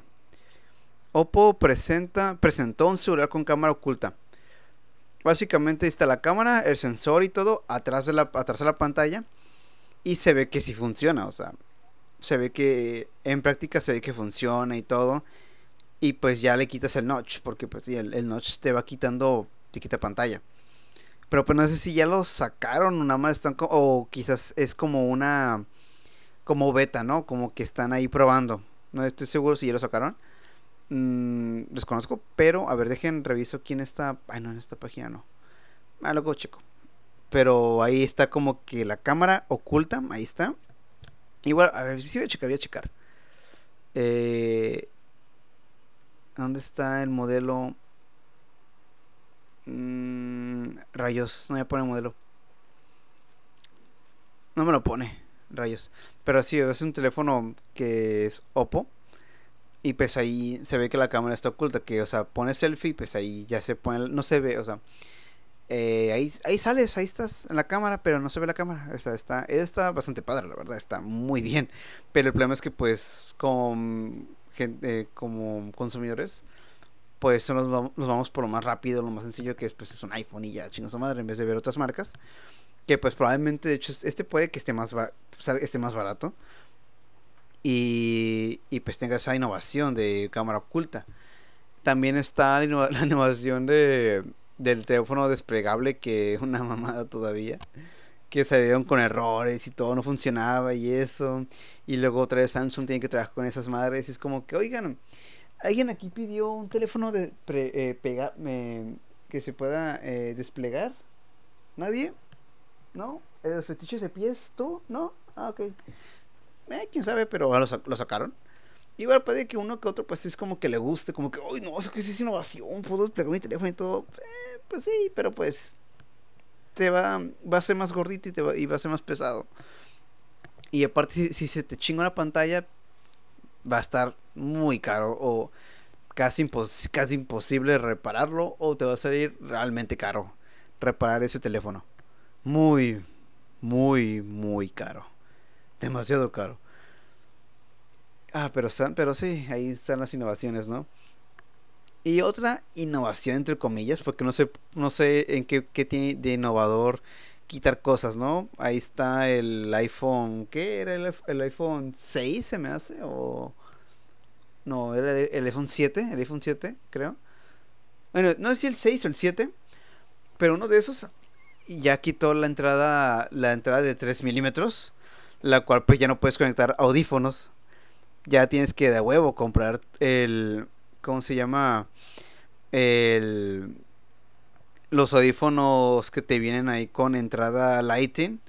Oppo presenta, presentó un celular con cámara oculta. Básicamente está la cámara, el sensor y todo atrás de la, atrás de la pantalla. Y se ve que sí funciona. O sea, se ve que en práctica se ve que funciona y todo. Y pues ya le quitas el notch. Porque pues sí, el, el notch te va quitando quita pantalla. Pero pues no sé si ya lo sacaron nada más están o quizás es como una como beta, ¿no? Como que están ahí probando. No estoy seguro si ya lo sacaron. Mm, desconozco, pero a ver, dejen reviso quién está. Ay, no, en esta página no. Ah, luego checo. Pero ahí está como que la cámara oculta, ahí está. Igual, a ver, si voy a checar, voy a checar. Eh, ¿Dónde está el modelo? Mm, rayos, no me pone modelo. No me lo pone, rayos. Pero sí, es un teléfono que es Oppo. Y pues ahí se ve que la cámara está oculta. Que, o sea, pone selfie, pues ahí ya se pone. No se ve, o sea. Eh, ahí, ahí sales, ahí estás en la cámara, pero no se ve la cámara. Está, está, está bastante padre, la verdad, está muy bien. Pero el problema es que, pues, con gente, como consumidores, pues nos vamos, nos vamos por lo más rápido, lo más sencillo que es, pues, es un iPhone y ya, chingos madre, en vez de ver otras marcas. Que pues probablemente, de hecho, este puede que esté más, esté más barato. Y, y pues tenga esa innovación de cámara oculta. También está la, la innovación de, del teléfono desplegable, que es una mamada todavía. Que salieron con errores y todo no funcionaba y eso. Y luego otra vez Samsung tiene que trabajar con esas madres. Y es como que, oigan, ¿Alguien aquí pidió un teléfono de eh, pega, que se pueda eh, desplegar? ¿Nadie? ¿No? ¿El fetiche de pies tú? ¿No? Ah, ok. Eh, quién sabe, pero lo, lo, sacaron. Igual puede que uno que otro, pues es como que le guste, como que, ¡ay, no! Eso que es innovación, puedo desplegar mi teléfono y todo. Eh, pues sí, pero pues. Te va, va a ser más gordito y, te va, y va a ser más pesado. Y aparte, si, si se te chinga la pantalla, va a estar muy caro o casi, casi imposible repararlo o te va a salir realmente caro reparar ese teléfono. Muy, muy, muy caro. Demasiado caro. Ah, pero, pero sí, ahí están las innovaciones, ¿no? Y otra innovación, entre comillas, porque no sé, no sé en qué, qué tiene de innovador quitar cosas, ¿no? Ahí está el iPhone, ¿qué era el, el iPhone 6 se me hace? O... No, era el, iPhone 7, el iPhone 7, creo. Bueno, no sé si el 6 o el 7, pero uno de esos ya quitó la entrada, la entrada de 3 milímetros, la cual pues ya no puedes conectar audífonos. Ya tienes que de huevo comprar el, ¿cómo se llama? El los audífonos que te vienen ahí con entrada Lighting.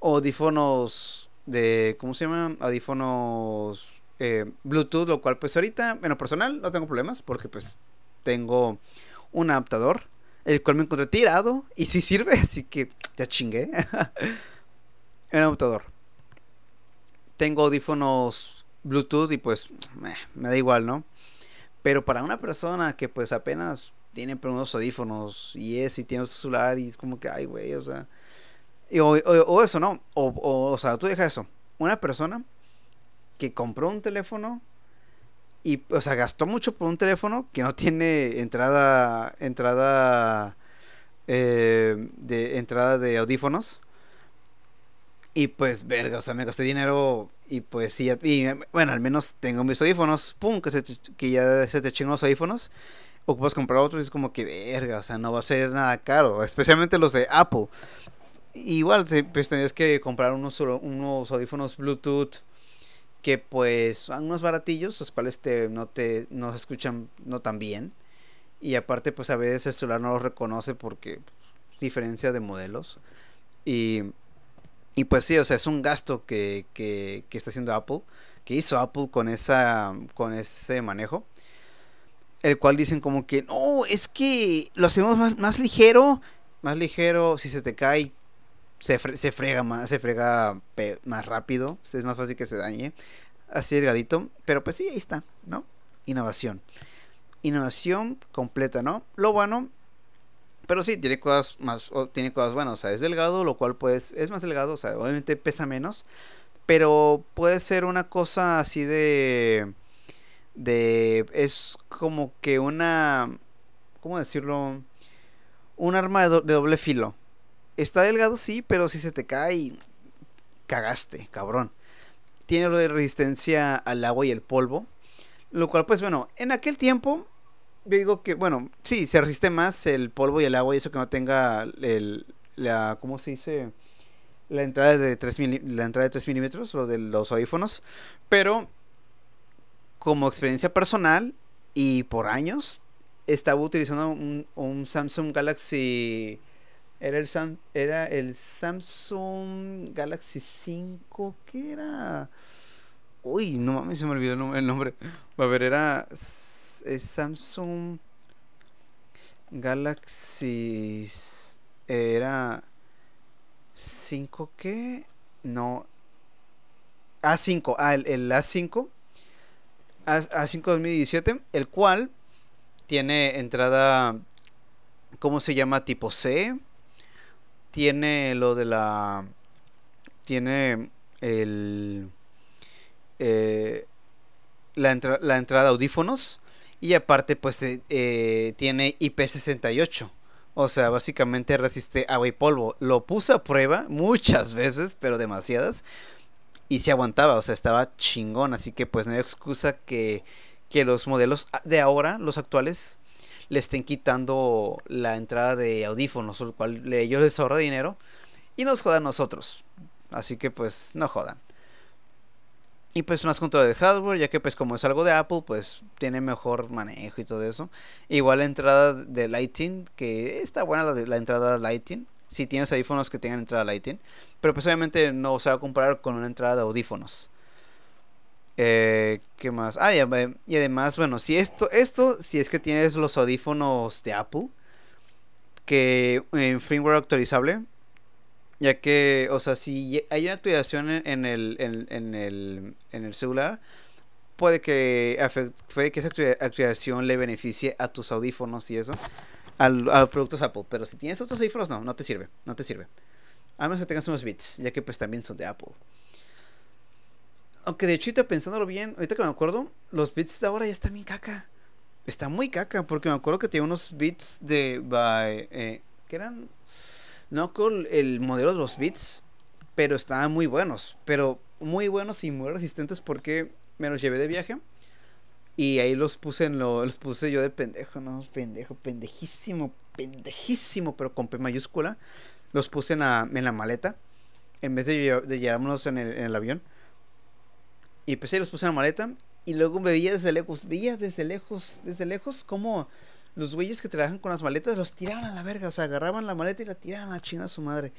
Audífonos de. ¿Cómo se llama? Audífonos eh, Bluetooth, lo cual, pues ahorita, en lo personal, no tengo problemas porque, pues, tengo un adaptador, el cual me encontré tirado y sí sirve, así que ya chingué. un adaptador. Tengo audífonos Bluetooth y, pues, me da igual, ¿no? Pero para una persona que, pues, apenas tiene unos audífonos y es y tiene un celular y es como que, ay, güey, o sea. o, eso, ¿no? O, o, sea, tú deja eso. Una persona que compró un teléfono y, o sea, gastó mucho por un teléfono que no tiene entrada, entrada, eh, de entrada de audífonos. Y pues, verga, o sea, me gasté dinero y pues sí, y, bueno, al menos tengo mis audífonos, pum, que, se, que ya se te chingan los audífonos ocupas comprar otro y es como que verga, o sea, no va a ser nada caro, especialmente los de Apple. Igual, pues tenías que comprar unos, unos audífonos Bluetooth que pues son unos baratillos, los cuales te, no, te, no se escuchan no tan bien. Y aparte, pues a veces el celular no los reconoce porque pues, diferencia de modelos. Y, y pues sí, o sea, es un gasto que, que, que está haciendo Apple, que hizo Apple con, esa, con ese manejo el cual dicen como que, no, es que lo hacemos más, ligero, más ligero, si se te cae, se, se frega más, se frega más rápido, es más fácil que se dañe, así delgadito, pero pues sí, ahí está, ¿no? Innovación. Innovación completa, ¿no? Lo bueno, pero sí, tiene cosas más, tiene cosas buenas, o sea, es delgado, lo cual pues, es más delgado, o sea, obviamente pesa menos, pero puede ser una cosa así de de es como que una ¿cómo decirlo? Un arma de, doble filo. Está delgado sí, pero si se te cae cagaste, cabrón. Tiene resistencia al agua y el polvo, lo cual pues bueno, en aquel tiempo yo digo que bueno, sí, se resiste más el polvo y el agua y eso que no tenga el la ¿cómo se dice? La entrada de 3 la entrada de 3 milímetros, lo de los audífonos, pero como experiencia personal y por años estaba utilizando un, Samsung Galaxy era el era el Samsung Galaxy 5 que era uy no mames se me olvidó el nombre a ver era Samsung Galaxy era 5 qué no A5 ah el, el A5 a5 2017, el cual tiene entrada, ¿cómo se llama? Tipo C. Tiene lo de la... Tiene el... Eh, la, la, entrada audífonos. Y aparte pues eh, eh, tiene IP68. O sea, básicamente resiste agua y polvo. Lo puse a prueba muchas veces, pero demasiadas y se aguantaba, o sea, estaba chingón, así que pues no hay excusa que, que los modelos de ahora, los actuales, le estén quitando la entrada de audífonos, lo cual ellos les ahorra dinero y nos jodan nosotros. Así que pues no jodan. Y pues más control del hardware, ya que pues como es algo de Apple, pues tiene mejor manejo y todo eso. Igual la entrada de Lighting, que está buena la, la entrada Lighting si tienes audífonos que tengan entrada Lightning. Pero pues obviamente no se va a comparar con una entrada de audífonos. Eh, ¿Qué más? Ah, y, además, bueno, si esto, esto, si es que tienes los audífonos de Apple, que en firmware actualizable, ya que, o sea, si hay una actualización en, el, en, el, en el celular, puede que, puede que esa actualización le beneficie a tus audífonos y eso al, a productos Apple. Pero si tienes otros audífonos, no, no te sirve. No te sirve. A menos que tengas unos Beats, ya que pues también son de Apple. Aunque de hecho, pensándolo bien, ahorita que me acuerdo, los Beats de ahora ya están bien caca. Está muy caca, porque me acuerdo que tenía unos Beats de. By, eh, que eran. No con el modelo de los Beats, pero estaban muy buenos. Pero muy buenos y muy resistentes porque me los llevé de viaje. Y ahí los puse en lo, los puse yo de pendejo, no, pendejo, pendejísimo, pendejísimo, pero con P mayúscula. Los puse en la, en la maleta. En vez de, de llevármelos en el, en el avión. Y empecé y los puse en la maleta. Y luego veía desde lejos, veía desde lejos, desde lejos como los güeyes que trabajan con las maletas los tiraban a la verga. O sea, agarraban la maleta y la tiraban a la chingada a su madre.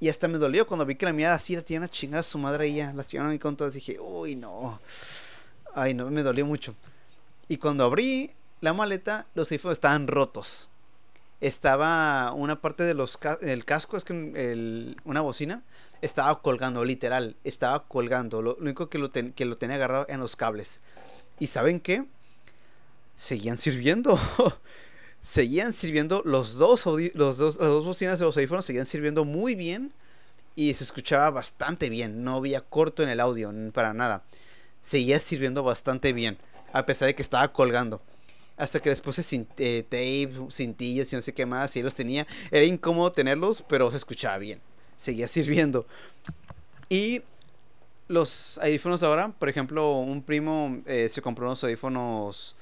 Y hasta me dolió cuando vi que la mía así, la tiraban a chingar a su madre y ya. Las tiraban ahí con todas. Dije, uy, no. Ay, no, me dolió mucho. Y cuando abrí la maleta, los iPhones estaban rotos. Estaba una parte del casco, es que el, una bocina, estaba colgando, literal, estaba colgando. Lo, único que lo, que lo tenía agarrado en los cables. ¿Y saben qué? Seguían sirviendo. seguían sirviendo los dos, los dos, las dos bocinas de los audífonos seguían sirviendo muy bien y se escuchaba bastante bien. No había corto en el audio para nada. Seguía sirviendo bastante bien a pesar de que estaba colgando. Hasta que después sin eh, tape, cintillas y no sé qué más, y los tenía. Era incómodo tenerlos, pero se escuchaba bien. Seguía sirviendo. Y los audífonos ahora, por ejemplo, un primo eh, se compró unos audífonos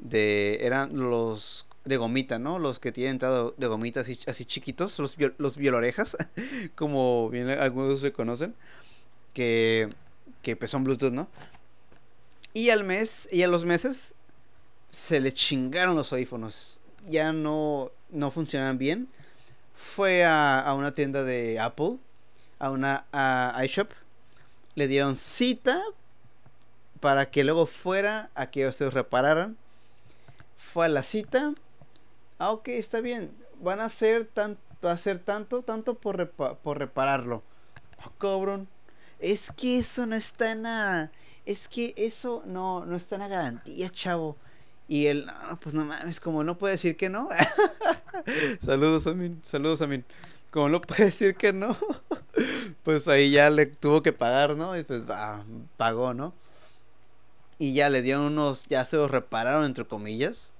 de eran los de gomita, ¿no? Los que tienen entrada de gomita así, así chiquitos, los, los violorejas, como bien algunos se conocen, que, que pues son Bluetooth, ¿no? Y al mes, y a los meses, se le chingaron los audífonos. Ya no, no funcionan bien. Fue a, a una tienda de Apple, a una a iShop. Le dieron cita para que luego fuera a que se repararan fue a la cita. Ah, ok, está bien. Van a hacer tan, va a ser tanto, tanto por, por repararlo. Oh. Es que eso no está en la. Es que eso no, no está en la garantía, chavo. Y él, no, pues no mames, como no puede decir que no. saludos a mí, saludos a mí. Como no puede decir que no, pues ahí ya le tuvo que pagar, ¿no? Y pues va, pagó, ¿no? Y ya le dio unos, ya se los repararon entre comillas.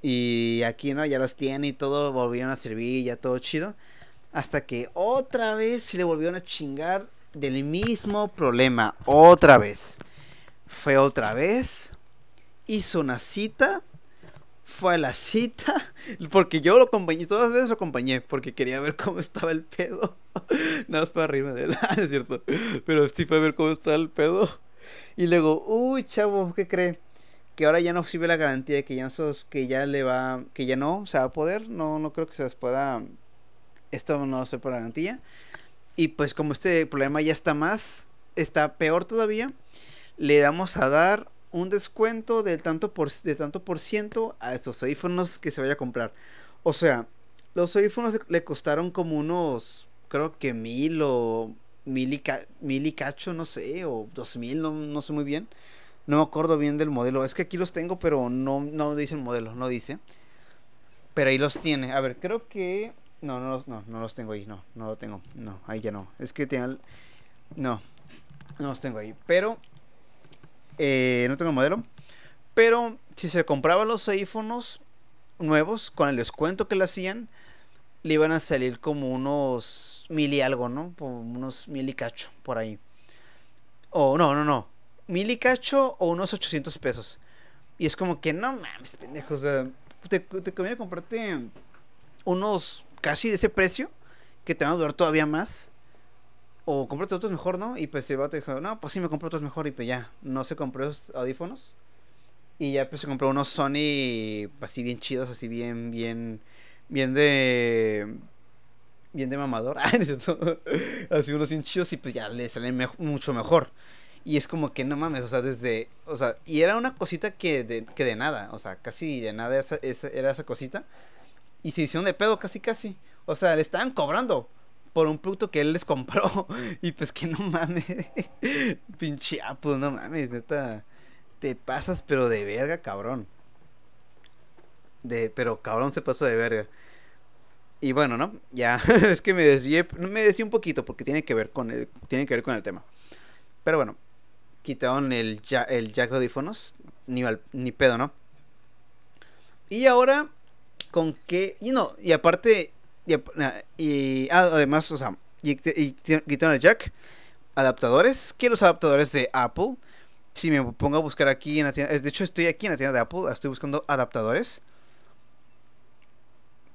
Y aquí, ¿no? Ya los tiene y todo, volvieron a servir, ya todo chido. Hasta que otra vez se le volvieron a chingar del mismo problema. Otra vez. Fue otra vez. Hizo una cita. Fue a la cita. Porque yo lo acompañé. Todas las veces lo acompañé. Porque quería ver cómo estaba el pedo. Nada más para arriba de él. es cierto. Pero sí fue a ver cómo estaba el pedo. Y luego, uy, chavo, ¿qué cree? Que ahora ya no sirve la garantía de que ya no, que ya le va, que ya no se va a poder. No, no creo que se les pueda. Esto no ser por garantía. Y pues como este problema ya está más, está peor todavía, le damos a dar un descuento del tanto por, de tanto por ciento a estos audífonos que se vaya a comprar. O sea, los audífonos le costaron como unos, creo que mil o mil y, cacho, no sé, o dos mil, no, no, sé muy bien. No me acuerdo bien del modelo. Es que aquí los tengo, pero no, no dice el modelo, no dice. Pero ahí los tiene. A ver, creo que... No, no los, no, no los tengo ahí, no, no lo tengo. No, ahí ya no. Es que tiene... No, no los tengo ahí. Pero... Eh, no tengo el modelo. Pero si se compraban los iPhones nuevos con el descuento que le hacían, le iban a salir como unos mil y algo, ¿no? unos mil y cacho, por ahí. O no, no, no. Mil y cacho o unos 800 pesos. Y es como que, no mames, pendejos. te, te conviene comprarte unos casi de ese precio que te van a durar todavía más. O comprarte otros mejor, ¿no? Y pues el te dijo, no, pues sí me compré otros mejor. Y pues ya, no se compró los audífonos. Y ya pues se compró unos Sony así bien chidos, así bien, bien bien de bien de mamador, así unos hinchos y pues ya le salen mucho mejor. Y es como que no mames, o sea, desde, o sea, y era una cosita que de, que de nada, o sea, casi de nada esa, era esa cosita. Y se hicieron de pedo casi casi. O sea, le estaban cobrando por un producto que él les compró. Y pues que no mames. Pinche Apple, no mames, neta. Te pasas pero de verga, cabrón. De, pero cabrón se pasó de verga. Y bueno, ¿no? Ya, es que me desvié, me desvié un poquito porque tiene que ver con el, tiene que ver con el tema. Pero bueno, quitaron el, el jack de audífonos, ni, ni pedo, ¿no? Y ahora, ¿con qué? Y no, y aparte, y, ah, además, o sea, y, quitaron el jack, adaptadores, que los adaptadores de Apple, si me pongo a buscar aquí en la tienda, de hecho estoy aquí en la tienda de Apple, estoy buscando adaptadores.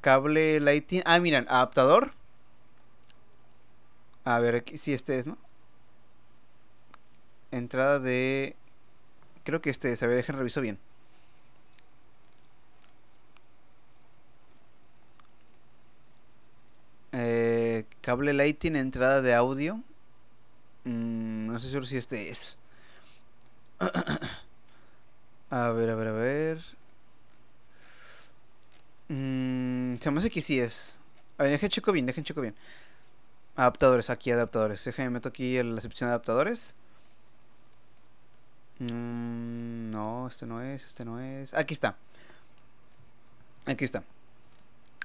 Cable Lighting, ah, miren, adaptador. A ver, si este es, ¿no? Entrada de... Creo que este es, a ver, dejen reviso bien. Eh, cable lighting, entrada de audio. Mm, no sé seguro si este es. a ver, a ver, a ver. Mm, se me hace que sí es. A ver, dejen checo bien, dejen checo bien. Adaptadores, aquí adaptadores. Déjenme meto aquí la sección de adaptadores. Mm, no, este no es, este no es. Aquí está. Aquí está.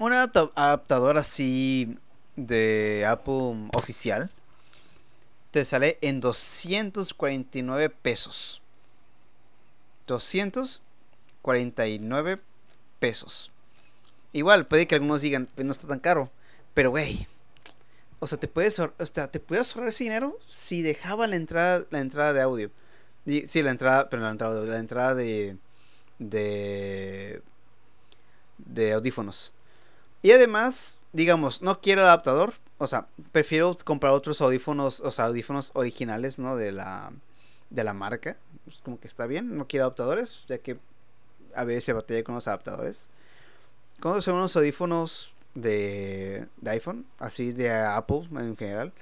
Un adaptador así de Apple oficial te sale en 249 pesos. 249 pesos. Igual, puede que algunos digan, pues no está tan caro. Pero, güey. O sea, te puedes, o sea, te puedes ahorrar ese dinero si dejaba la entrada, la entrada de audio. Sí, la entrada, pero la entrada, la entrada de, de, audífonos. Y además, digamos, no quiero adaptador. O sea, prefiero comprar otros audífonos, o sea, audífonos originales, ¿no? De la, de la marca. Como que está bien, no quiero adaptadores, ya que a veces se batalla con los adaptadores. Cuando son unos audífonos de, de iPhone, así de Apple en general,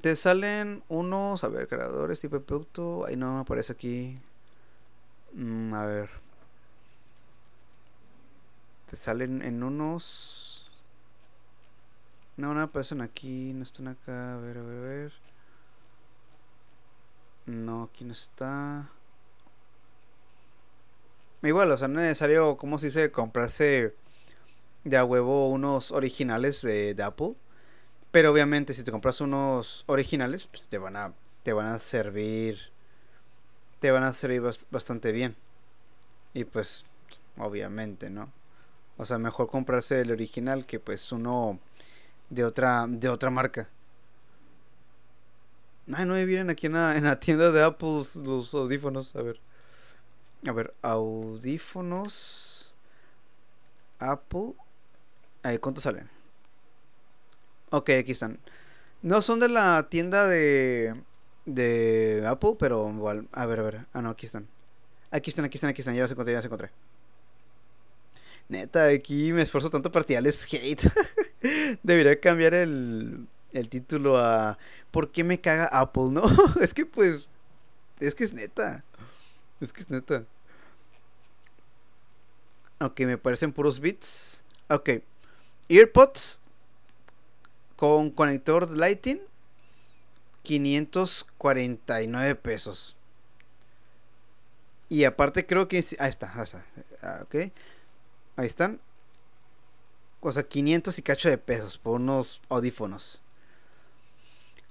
te salen unos, a ver, creadores, tipo de producto. Ahí no aparece aquí. Mm, a ver. Te salen en unos... No, no aparecen aquí, no están acá. A ver, a ver, a ver. No, aquí no está. Igual, o sea, no es necesario, como se dice, comprarse de a huevo unos originales de, Apple. Pero obviamente si te compras unos originales, pues te van a, te van a servir. Te van a servir bastante bien. Y pues, obviamente, ¿no? O sea, mejor comprarse el original que pues uno de otra de otra marca. Ay, no me vienen aquí en la, tienda de Apple los audífonos. A ver. A ver, audífonos. Apple. Ahí, ¿cuántos salen? Ok, aquí están. No son de la tienda de. de Apple, pero igual. A ver, a ver. Ah, no, aquí están. Aquí están, aquí están, aquí están. Ya los encontré, ya los encontré. Neta, aquí me esfuerzo tanto para tirarles hate. Debería cambiar el, el título a ¿Por qué me caga Apple? No, es que pues. Es que es neta. Es que es neta. Ok, me parecen puros bits. Ok. Earpods con conector Lighting. 549 pesos. Y aparte creo que... Ahí está, ahí está. Ah, ok. Ahí están. O sea, 500 y cacho de pesos por unos audífonos.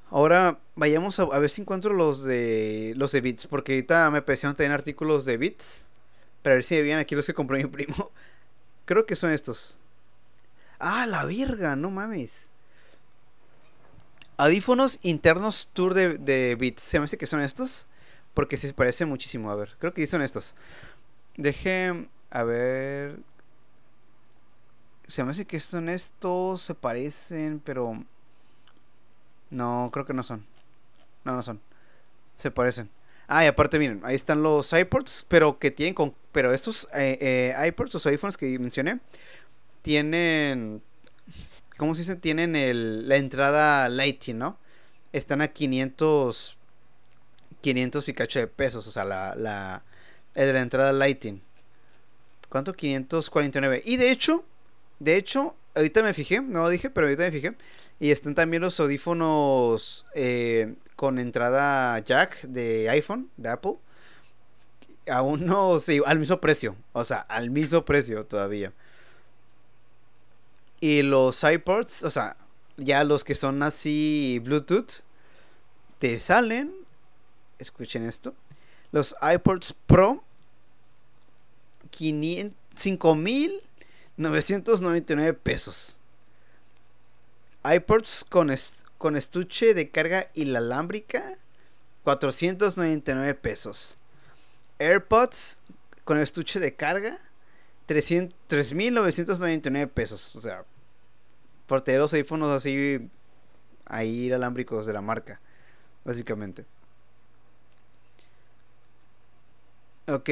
Ahora vayamos a, ver si encuentro los de los de Beats. Porque ahorita me parecieron tener artículos de Beats. Para ver si vienen aquí los que compró mi primo. Creo que son estos. Ah, la verga, no mames. Audífonos internos tour de, de Beats. Se me hace que son estos. Porque se parece muchísimo. A ver, creo que son estos. Deje. A ver. Se me hace que son estos, se parecen, pero... No, creo que no son. No, no son. Se parecen. Ah, y aparte, miren, ahí están los iPods, pero que tienen con... Pero estos eh, eh, iPods, los iPhones que mencioné, tienen... ¿Cómo se dice? Tienen el, la entrada Lighting, ¿no? Están a 500... 500 y cacho de pesos, o sea, la, la, el de la entrada Lighting. ¿Cuánto? 549. Y de hecho, de hecho, ahorita me fijé, no lo dije, pero ahorita me fijé. Y están también los audífonos eh, con entrada jack de iPhone, de Apple. A uno, sí, al mismo precio. O sea, al mismo precio todavía. Y los iPods, o sea, ya los que son así Bluetooth, te salen. Escuchen esto. Los iPods Pro. 5000 999 pesos. iPods con, con estuche de carga inalámbrica, 499 pesos. AirPods con estuche de carga, 3.999 pesos. O sea, por tener los iPhones así, ahí inalámbricos de la marca, básicamente. Ok,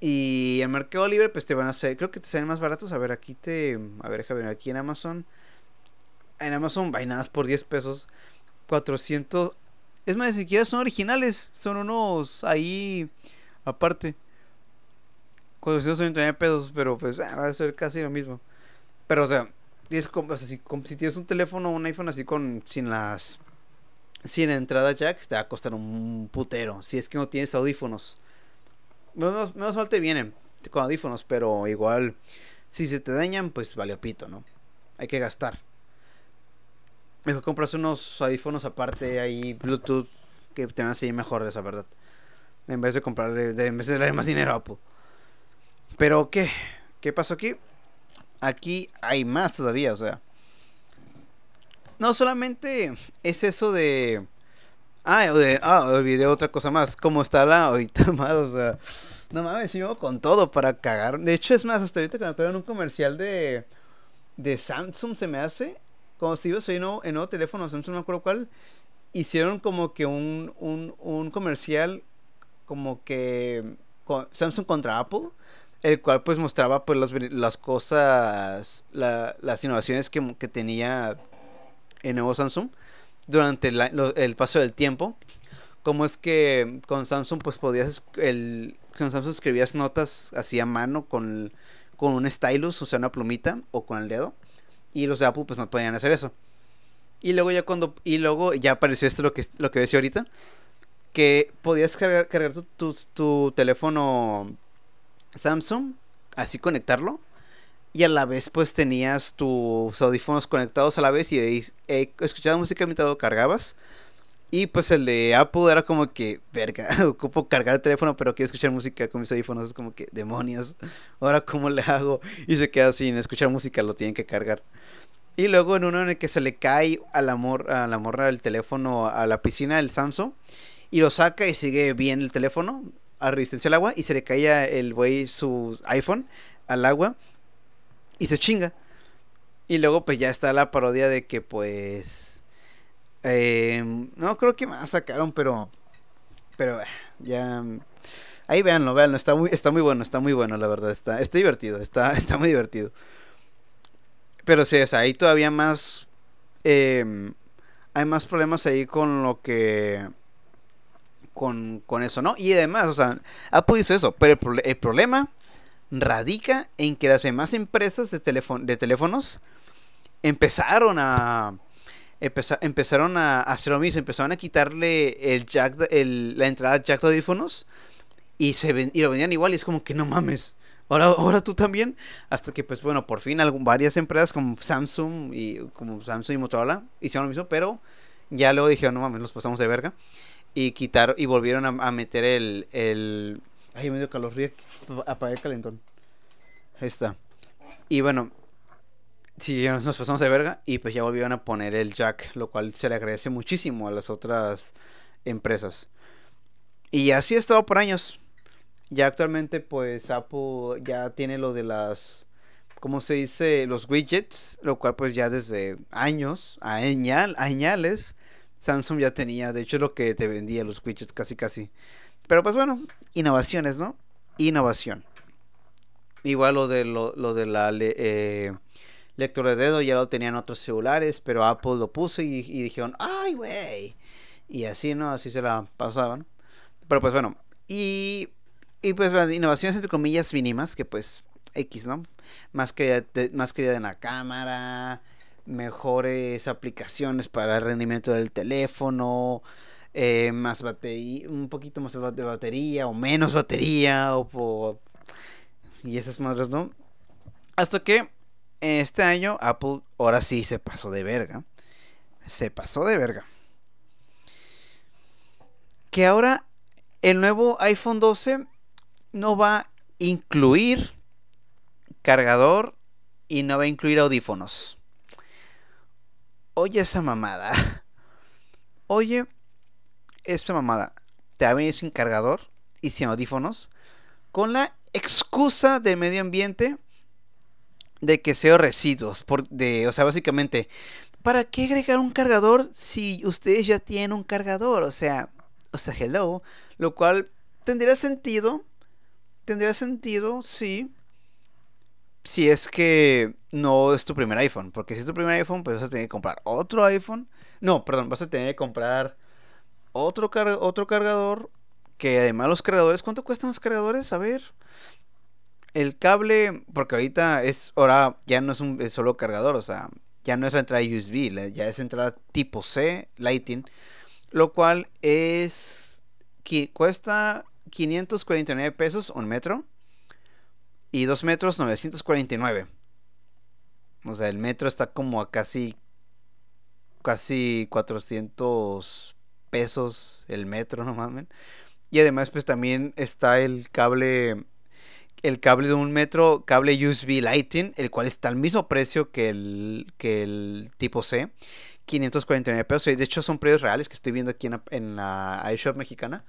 y en Mercado Libre, pues te van a hacer, creo que te salen más baratos. A ver, aquí te, a ver, déjame ver, aquí en Amazon. En Amazon, vainadas por 10 pesos. 400. Es más, ni siquiera son originales. Son unos ahí aparte. 499 pesos, pero pues ah, va a ser casi lo mismo. Pero o sea, es como, si, si, tienes un teléfono, un iPhone así con sin las sin entrada jack, te va a costar un putero. Si es que no tienes audífonos. Menos, menos mal te vienen con audífonos, pero igual, si se te dañan, pues vale pito, ¿no? Hay que gastar. Mejor compras unos audífonos aparte ahí, Bluetooth, que te van a seguir mejor, esa verdad. En vez de comprarle, en vez de darle más dinero a Apple. Pero, ¿qué? ¿Qué pasó aquí? Aquí hay más todavía, o sea. No solamente es eso de Ah, de, ah, olvidé otra cosa más. Como está la ahorita más, o sea. No mames, yo con todo para cagar. De hecho, es más, hasta ahorita que me acuerdo en un comercial de. De Samsung se me hace. Si iba a en en nuevo teléfono, Samsung no me acuerdo cuál. Hicieron como que un, un, un comercial. Como que. Samsung contra Apple. El cual pues mostraba pues las, las cosas. La, las innovaciones que, que tenía el nuevo Samsung durante el paso del tiempo. Como es que con Samsung pues podías, el, con Samsung escribías notas así a mano con, con un stylus, o sea, una plumita o con el dedo. Y los de Apple pues no podían hacer eso. Y luego ya cuando, y luego ya apareció esto lo que, lo que decía ahorita. Que podías cargar, tu teléfono Samsung, así conectarlo y a la vez pues tenías tus audífonos conectados a la vez y eh, escuchabas música mientras lo cargabas. Y pues el de Apple era como que, verga, ocupo cargar el teléfono pero quiero escuchar música con mis audífonos. Es como que, demonios, ahora cómo le hago. Y se queda sin escuchar música, lo tienen que cargar. Y luego en uno en el que se le cae a la, morra del teléfono a la piscina del Samsung. Y lo saca y sigue bien el teléfono a resistencia al agua. Y se le caía el güey su iPhone al agua y se chinga. Y luego pues ya está la parodia de que pues... Em, no creo que más sacaron, pero... Pero eh, ya... Ahí véanlo, véanlo, está muy, está muy bueno, está muy bueno, la verdad, está, está divertido, está, está muy divertido. Pero sí, o sea, hay todavía más... Em, hay más problemas ahí con lo que... Con, con eso, ¿no? Y además, o sea, Apple hizo eso, pero el problema radica en que las demás empresas de, de teléfonos empezaron a empezaron a hacer lo mismo, empezaron a quitarle el jack, la entrada jack de audífonos y, se y lo vendían igual y es como que no mames. Ahora, ahora tú también. Hasta que, pues bueno, por fin varias empresas como Samsung y como Samsung y Motorola hicieron lo mismo, pero ya luego dijeron, no mames, los pasamos de verga. Y quitaron y volvieron a, meter el, el, Ay, me dio calor, el calentón. Ahí está. Y bueno, sí, nos pasamos de verga y pues ya volvieron a poner el jack, lo cual se le agradece muchísimo a las otras empresas. Y así ha estado por años. Ya actualmente pues Apple ya tiene lo de las, ¿cómo se dice? Los widgets, lo cual pues ya desde años, añal, añales, Samsung ya tenía, de hecho lo que te vendía los widgets casi casi. Pero pues bueno, innovaciones, ¿no? Innovación. Igual lo de, lo, de la eh, lectura de dedo ya lo tenían otros celulares, pero Apple lo puso y, dijeron, ¡ay, güey! Y así, ¿no? Así se la pasaban. Pero pues bueno, y, y pues bueno, innovaciones entre comillas mínimas, que pues X, ¿no? Más calidad, más calidad en la cámara, mejores aplicaciones para el rendimiento del teléfono, eh, más batería, un poquito más de batería o menos batería o, y esas madres, ¿no? Hasta que este año Apple ahora sí se pasó de verga. Se pasó de verga. Que ahora el nuevo iPhone 12 no va a incluir cargador y no va a incluir audífonos. Oye esa mamada. Oye esa mamada. Te va a sin cargador y sin audífonos. Con la excusa de medio ambiente de que sea residuos. Por, de, o sea, básicamente, ¿para qué agregar un cargador si ustedes ya tienen un cargador? O sea, o sea, hello. Lo cual tendría sentido. Tendría sentido, sí si es que no es tu primer iPhone. Porque si es tu primer iPhone, pues vas a tener que comprar otro iPhone. No, perdón, vas a tener que comprar otro, otro cargador. Que además los cargadores, ¿cuánto cuestan los cargadores? A ver. El cable, porque ahorita es, ahora ya no es un solo cargador, o sea, ya no es entrada USB, ya es entrada tipo C, Lighting, lo cual es, que cuesta 549 pesos un metro y 2 metros 949. O sea, el metro está como a casi casi 400 pesos el metro, no mames. Y además pues también está el cable el cable de un metro, cable USB Lighting, el cual está al mismo precio que el, que el tipo C, 549 pesos. De hecho son precios reales que estoy viendo aquí en, en la iShop mexicana.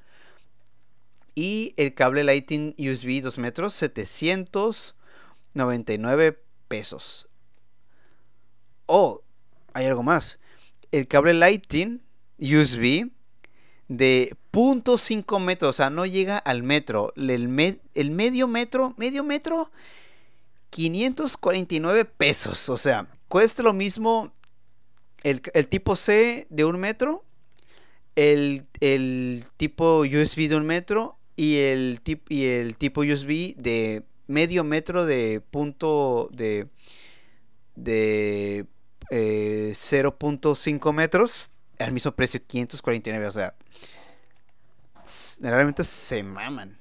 Y el cable Lighting USB 2 metros, 799 pesos. Oh, hay algo más. El cable Lighting USB de 0.5 metros, o sea, no llega al metro. El, el medio metro, medio metro, 549 pesos. O sea, cuesta lo mismo el, tipo C de un metro, el, el tipo USB de un metro y el, y el tipo USB de medio metro de punto de, de 0.5 eh, metros al mismo precio 549 o sea realmente se maman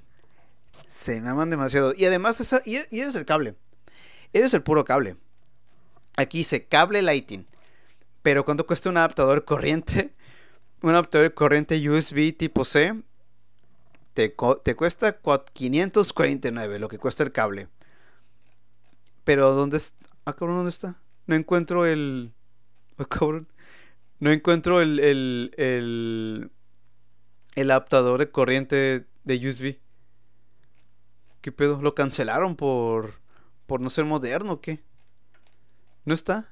se maman demasiado y además esa, y, y es el cable ese es el puro cable aquí dice cable lighting pero cuánto cuesta un adaptador corriente un adaptador corriente USB tipo C te, cuesta 549 lo que cuesta el cable. Pero ¿dónde está? Ah, cabrón, ¿dónde está? No encuentro el... Ah, cabrón. No encuentro el, el, el, el adaptador de corriente de USB. ¿Qué pedo? ¿Lo cancelaron por, por no ser moderno o qué? ¿No está?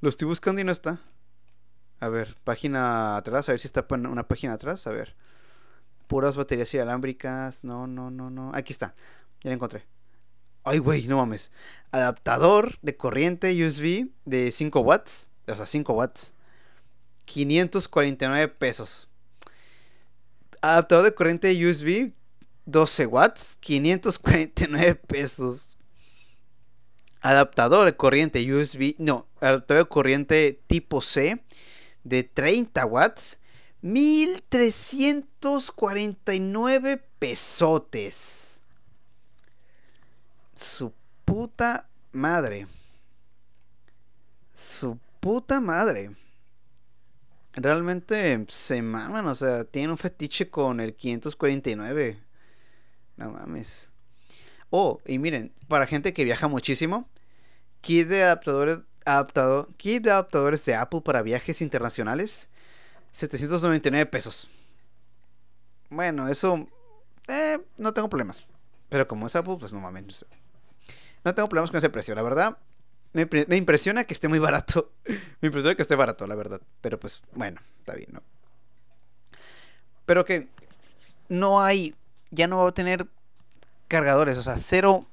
Lo estoy buscando y no está. A ver, página atrás, a ver si está una página atrás, a ver puras baterías inalámbricas. No, no, no, no. Aquí está. Ya la encontré. Ay, güey, no mames. Adaptador de corriente USB de 5 watts. O sea, 5 watts. 549 pesos. Adaptador de corriente USB 12 watts. 549 pesos. Adaptador de corriente USB. No, adaptador de corriente tipo C de 30 watts. 1349 pesotes. Su puta madre. Su puta madre. Realmente se maman, o sea, tienen un fetiche con el 549. No mames. Oh, y miren, para gente que viaja muchísimo, kit de adaptadores, adaptador, kit de adaptadores de Apple para viajes internacionales 799 pesos. Bueno, eso. Eh, no tengo problemas. Pero como es Apple, pues no mames. No tengo problemas con ese precio, la verdad. Me, impresiona que esté muy barato. me impresiona que esté barato, la verdad. Pero pues, bueno, está bien, ¿no? Pero que no hay. Ya no va a tener cargadores. O sea, cero.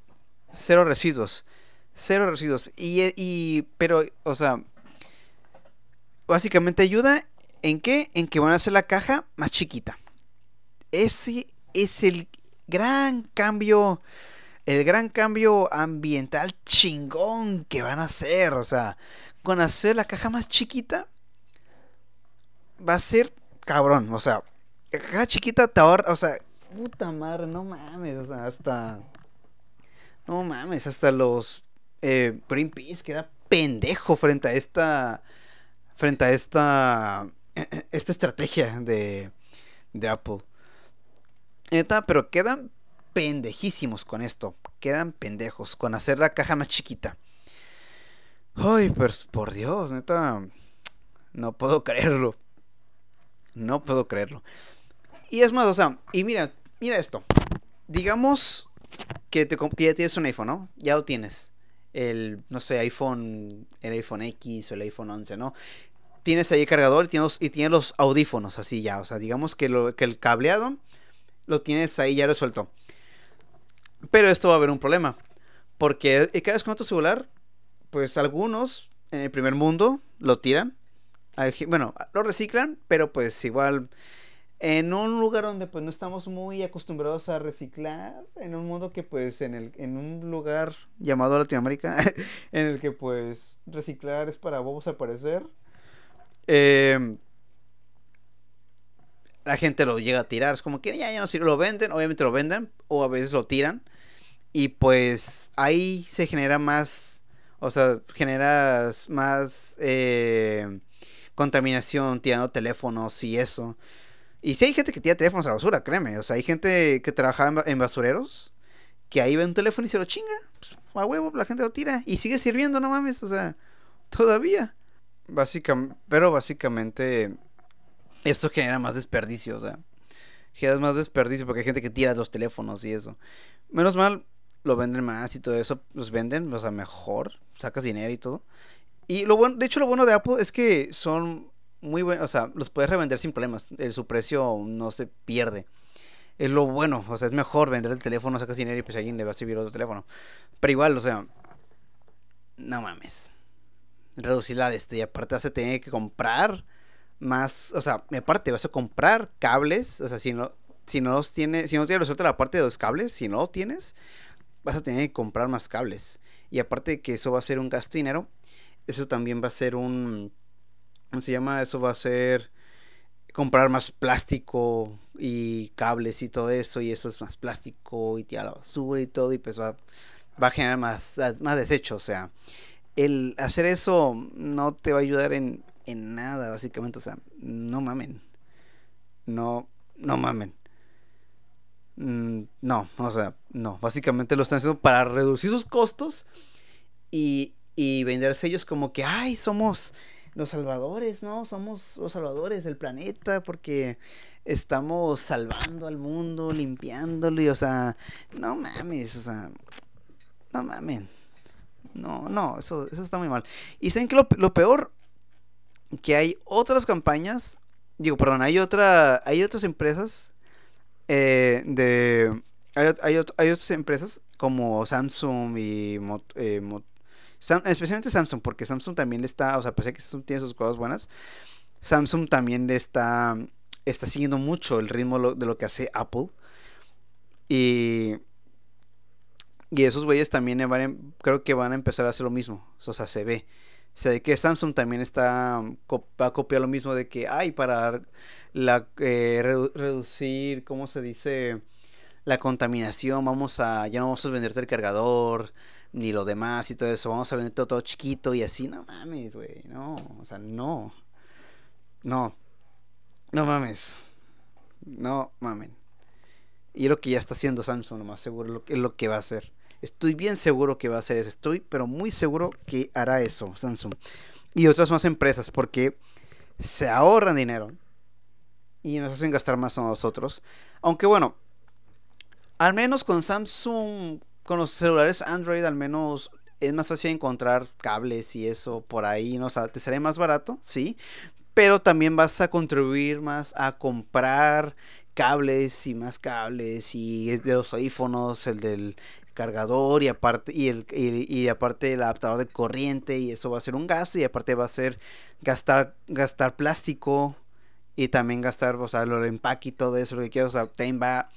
Cero residuos. Cero residuos. Y, y. Pero, o sea. Básicamente ayuda ¿En qué? En que van a hacer la caja más chiquita. Ese es el gran cambio, el gran cambio ambiental chingón que van a hacer. O sea, con hacer la caja más chiquita, va a ser cabrón. O sea, la caja chiquita te ahorra, o sea, puta madre, no mames, o sea, hasta... No mames, hasta los eh, Greenpeace queda pendejo frente a esta... Frente a esta esta estrategia de, de Apple. pero quedan pendejísimos con esto. Quedan pendejos con hacer la caja más chiquita. Ay, pues por Dios, neta. No puedo creerlo. No puedo creerlo. Y es más, o sea, y mira, mira esto. Digamos que, te, que ya tienes un iPhone, ¿no? Ya lo tienes. El, no sé, iPhone, el iPhone X o el iPhone 11, ¿no? Tienes ahí el cargador y tienes, y tienes los audífonos así ya. O sea, digamos que, lo, que el cableado lo tienes ahí ya resuelto. Pero esto va a haber un problema. Porque, ¿y qué haces con tu celular? Pues algunos en el primer mundo lo tiran. Bueno, lo reciclan, pero pues igual en un lugar donde pues no estamos muy acostumbrados a reciclar, en un mundo que pues en, el, en un lugar llamado Latinoamérica, en el que pues reciclar es para bobos al parecer, em, la gente lo llega a tirar, es como que ya, ya no sirve, lo venden, obviamente lo venden, o a veces lo tiran, y pues ahí se genera más, o sea, generas más eh, contaminación tirando teléfonos y eso. Y si hay gente que tira teléfonos a la basura, créeme. O sea, hay gente que trabaja en, basureros que ahí ve un teléfono y se lo chinga. Pues, a huevo, la gente lo tira. Y sigue sirviendo, no mames. O sea, todavía. Básicamente, pero básicamente esto genera más desperdicio. O sea, genera más desperdicio porque hay gente que tira los teléfonos y eso. Menos mal, lo venden más y todo eso. Los venden, o sea, mejor. Sacas dinero y todo. Y lo bueno, de hecho, lo bueno de Apple es que son muy bueno, o sea, los puedes revender sin problemas. El, su precio no se pierde. Es lo bueno, o sea, es mejor vender el teléfono, sacas dinero y pues alguien le va a servir otro teléfono. Pero igual, o sea, no mames. Reducir la de este y aparte vas a tener que comprar más, o sea, aparte vas a comprar cables, o sea, si no si no los tienes, si no tienes resuelta la parte de los cables, si no lo tienes, vas a tener que comprar más cables. Y aparte de que eso va a ser un gasto dinero, eso también va a ser un ¿Cómo se llama? Eso va a ser comprar más plástico y cables y todo eso. Y eso es más plástico y tirar la basura y todo. Y pues va, va a generar más, más desecho. O sea, el hacer eso no te va a ayudar en, en nada, básicamente. O sea, no mamen. No, no mamen. Mm, no, o sea, no. Básicamente lo están haciendo para reducir sus costos y, y venderse ellos como que, ay, somos los salvadores, ¿no? Somos los salvadores del planeta porque estamos salvando al mundo, limpiándolo y, o sea, no mames, o sea, no mames. No, no, eso, eso está muy mal. Y saben que lo, peor, que hay otras campañas, digo, perdón, hay otra, hay otras empresas eh, de, hay, hay, otras empresas como Samsung y eh, especialmente Samsung, porque Samsung también le está, o sea, pese que Samsung tiene sus cosas buenas, Samsung también le está, está siguiendo mucho el ritmo de lo que hace Apple. Y, y esos güeyes también van, creo que van a empezar a hacer lo mismo, o sea, se ve. Se ve que Samsung también está va a copiar lo mismo de que hay para la eh, reducir, ¿cómo se dice? La contaminación, vamos a ya no vamos a venderte el cargador, ni lo demás y todo eso. Vamos a vender todo, todo chiquito y así. No mames, güey. No, o sea, no. No. No mames. No mamen. Y es lo que ya está haciendo Samsung, lo más seguro. Es lo que va a hacer. Estoy bien seguro que va a hacer eso. Estoy, pero muy seguro que hará eso Samsung. Y otras más empresas, porque se ahorran dinero. Y nos hacen gastar más a nosotros. Aunque bueno, al menos con Samsung con los celulares Android al menos es más fácil encontrar cables y eso por ahí, ¿no? O sea, te será más barato, sí, pero también vas a contribuir más a comprar cables y más cables y de los audífonos, el del cargador y aparte y el y, aparte el adaptador de corriente y eso va a ser un gasto y aparte va a ser gastar gastar plástico y también gastar, o sea, lo empaque y todo eso, lo que quieras, o sea, también va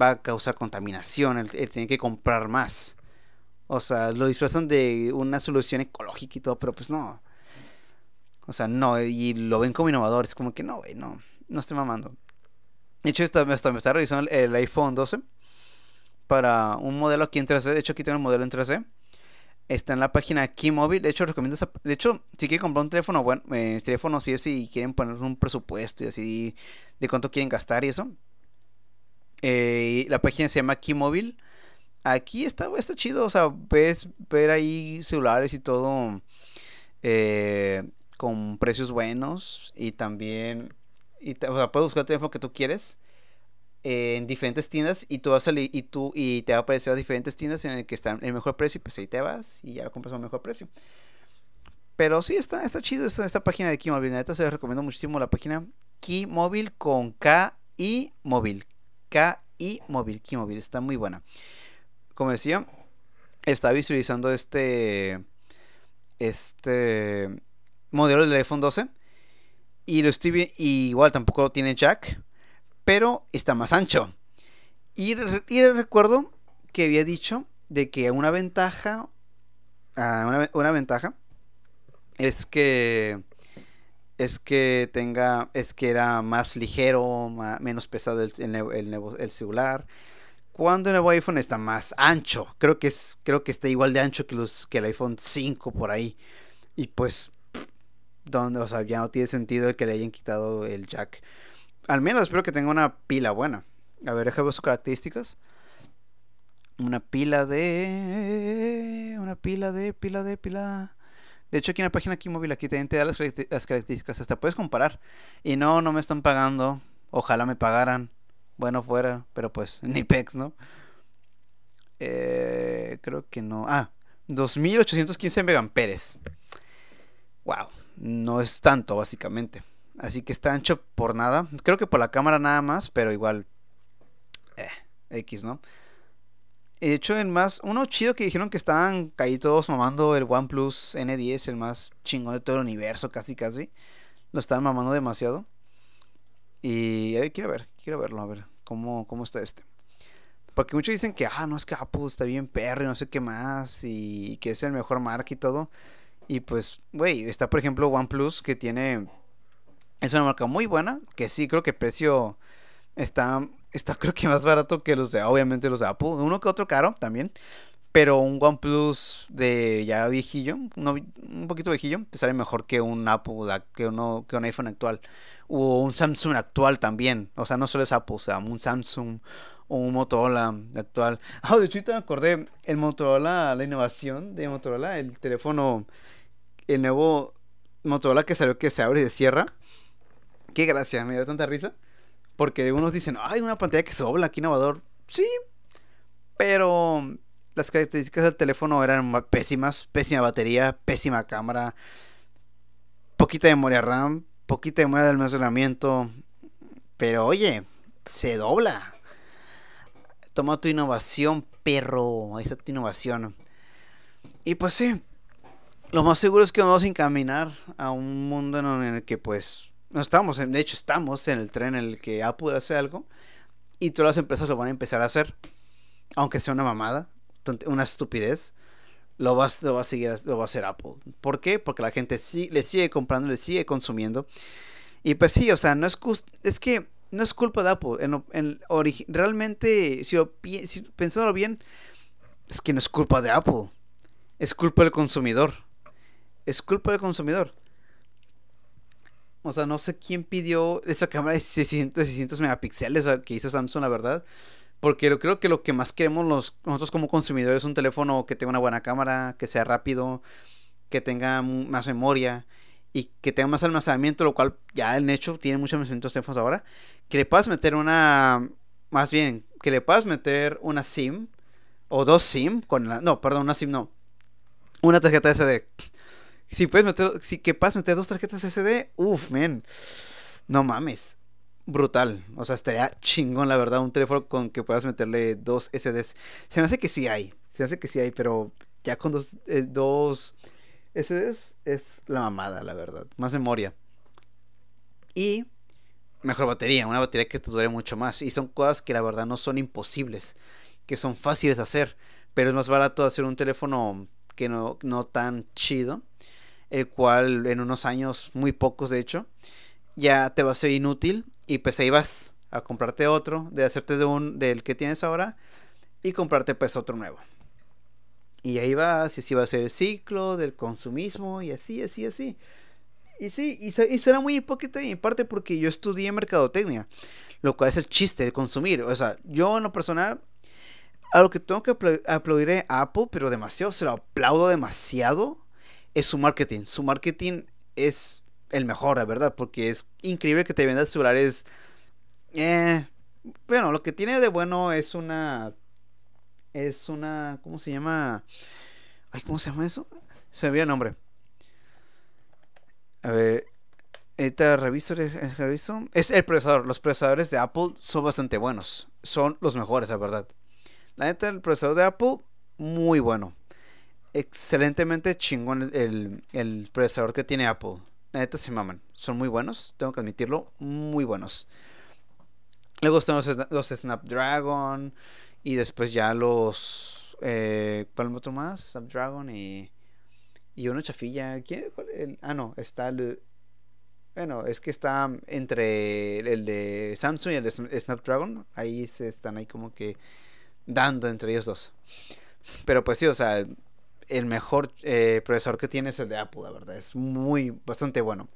va a causar contaminación, él, tiene que comprar más. O sea, lo disfrazan de una solución ecológica y todo, pero pues no. O sea, no, y lo ven como innovador, es como que no, güey, no, no estoy mamando. De hecho, hasta, me está revisando el, iPhone 12 para un modelo aquí en 3D. De hecho, aquí tengo un modelo en 3D. Está en la página móvil. De hecho, recomiendo De hecho, si quieren comprar un teléfono, bueno, eh, teléfono si es si quieren poner un presupuesto y así de cuánto quieren gastar y eso. Eh, la página se llama Keymobile. Aquí está, está chido, o sea, ves ver ahí celulares y todo eh, con precios buenos y también, o sea, puedes buscar el teléfono que tú quieres en diferentes tiendas y tú vas a y tú y te va a aparecer a diferentes tiendas en el que están el mejor precio y pues ahí te vas y ya lo compras a un mejor precio. Pero sí, está, está chido esta, página de Keymobile. Neta, se les recomiendo muchísimo la página Keymobile con K y móvil. K y móvil, Keymobile. Está muy buena. Como decía, está visualizando este. Este. Modelo del iPhone 12. Y lo estoy viendo. igual tampoco tiene jack. Pero está más ancho. Y, recuerdo que había dicho de que una ventaja. Ah, una, ventaja es que es que tenga es que era más ligero menos pesado el, el, celular cuando el nuevo iPhone está más ancho creo que es creo que está igual de ancho que los que el iPhone 5 por ahí y pues donde o sea ya no tiene sentido el que le hayan quitado el jack al menos espero que tenga una pila buena a ver déjame ver sus características una pila de una pila de pila de pila de hecho, aquí en la página aquí móvil aquí también te da las, características. Hasta puedes comparar. Y no, no me están pagando. Ojalá me pagaran. Bueno, fuera. Pero pues, ni pex, ¿no? Eh, creo que no. Ah, 2815 megamperes. Wow. No es tanto, básicamente. Así que está ancho por nada. Creo que por la cámara nada más. Pero igual. Eh, X, ¿no? De hecho, en más, uno chido que dijeron que estaban ahí todos mamando el OnePlus N10, el más chingón de todo el universo, casi casi. Lo estaban mamando demasiado. Y quiero ver, quiero verlo, a ver cómo, cómo está este. Porque muchos dicen que, ah, no, es que está bien perro y no sé qué más. Y que es el mejor marca y todo. Y pues, güey, está por ejemplo OnePlus que tiene... Es una marca muy buena. Que sí, creo que el precio está está creo que más barato que los de, obviamente los de Apple. Uno que otro caro también. Pero un OnePlus de ya viejillo, un poquito viejillo, te sale mejor que un Apple, que, uno, que un iPhone actual. O un Samsung actual también. O sea, no solo es Apple, o sea, un Samsung o un Motorola actual. Ah, de hecho, me acordé, el Motorola, la innovación de Motorola, el teléfono, el nuevo Motorola que salió que se abre y se cierra. Qué gracia, me dio tanta risa. Porque unos dicen, ay, una pantalla que dobla, aquí innovador. Sí, pero las características del teléfono eran pésimas. Pésima batería, pésima cámara, poquita memoria RAM, poquita memoria de almacenamiento. Pero oye, se dobla. Toma tu innovación, perro. Ahí está tu innovación. Y pues sí, lo más seguro es que vamos a encaminar a un mundo en el que pues no estamos, de hecho estamos en el tren en el que Apple hace algo y todas las empresas lo van a empezar a hacer. Aunque sea una mamada, una estupidez, lo va, lo va a seguir, lo va a hacer Apple. ¿Por qué? Porque la gente sí, le sigue comprando, le sigue consumiendo. Y pues sí, o sea, no es, es que no es culpa de Apple. En, realmente, si, lo, si pensándolo bien, es que no es culpa de Apple. Es culpa del consumidor. Es culpa del consumidor. O sea, no sé quién pidió esa cámara de 600, 600 megapíxeles que hizo Samsung, la verdad. Porque creo que lo que más queremos nosotros como consumidores es un teléfono que tenga una buena cámara, que sea rápido, que tenga más memoria y que tenga más almacenamiento, lo cual ya el hecho tiene muchos almacenamiento teléfonos ahora. Que le puedas meter una, más bien, que le puedas meter una SIM o dos SIM con la, no, perdón, una SIM no, una tarjeta SD si puedes meter, si que puedes meter dos tarjetas SD, uff, men. No mames. Brutal. O sea, estaría chingón, la verdad, un teléfono con que puedas meterle dos SDs. Se me hace que sí hay. Se me hace que sí hay, pero ya con dos, eh, SDs es la mamada, la verdad. Más memoria. Y mejor batería, una batería que te dure mucho más. Y son cosas que la verdad no son imposibles, que son fáciles de hacer. Pero es más barato hacer un teléfono que no, no tan chido el cual en unos años, muy pocos de hecho, ya te va a ser inútil y pues ahí vas a comprarte otro, de hacerte de un del que tienes ahora y comprarte pues otro nuevo. Y ahí vas, y así va a ser el ciclo del consumismo y así, así, así. Y sí, y, y será muy hipócrita de mi parte porque yo estudié mercadotecnia, lo cual es el chiste de consumir. O sea, yo en lo personal, a lo que tengo que aplaudir a Apple, pero demasiado, se lo aplaudo demasiado, es su marketing. Su marketing es el mejor, la verdad, porque es increíble que te vendas celulares. Eh, bueno, lo que tiene de bueno es una. Es una. ¿Cómo se llama? Ay, ¿cómo se llama eso? Se me el nombre. A ver. Ahorita reviso, reviso. Es el procesador. Los procesadores de Apple son bastante buenos. Son los mejores, la verdad. La neta, el procesador de Apple, muy bueno. Excelentemente chingón el, el procesador que tiene Apple. La neta se maman. Son muy buenos, tengo que admitirlo. Muy buenos. Luego están los, Snapdragon. Y después ya los. Eh, ¿Cuál otro más? Snapdragon y. Y uno chafilla. ¿Quién? ah, no. Está el. Bueno, es que está entre el de Samsung y el de Snapdragon. Ahí se están ahí como que dando entre ellos dos. Pero pues sí, o sea, el mejor eh, procesador que tiene es el de Apple, la verdad. Es muy, bastante bueno.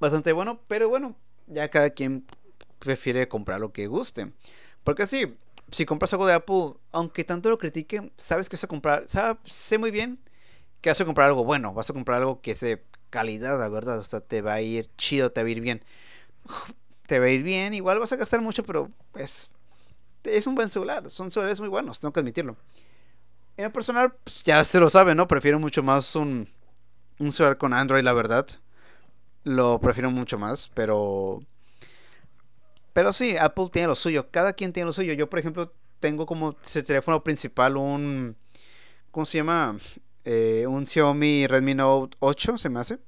Bastante bueno, pero bueno, ya cada quien prefiere comprar lo que guste. Porque sí, si compras algo de Apple, aunque tanto lo critique, sabes que vas a comprar, sabes, sé muy bien que vas a comprar algo bueno, vas a comprar algo que sea calidad, la verdad, o sea, te va a ir chido, te va a ir bien. Te va a ir bien, igual vas a gastar mucho, pero es, es un buen celular, son celulares muy buenos, tengo que admitirlo. En personal, pues, ya se lo sabe, ¿no? Prefiero mucho más un, un celular con Android, la verdad. Lo prefiero mucho más, pero... Pero sí, Apple tiene lo suyo. Cada quien tiene lo suyo. Yo, por ejemplo, tengo como teléfono principal un... ¿Cómo se llama? Eh, un Xiaomi Redmi Note 8, se me hace.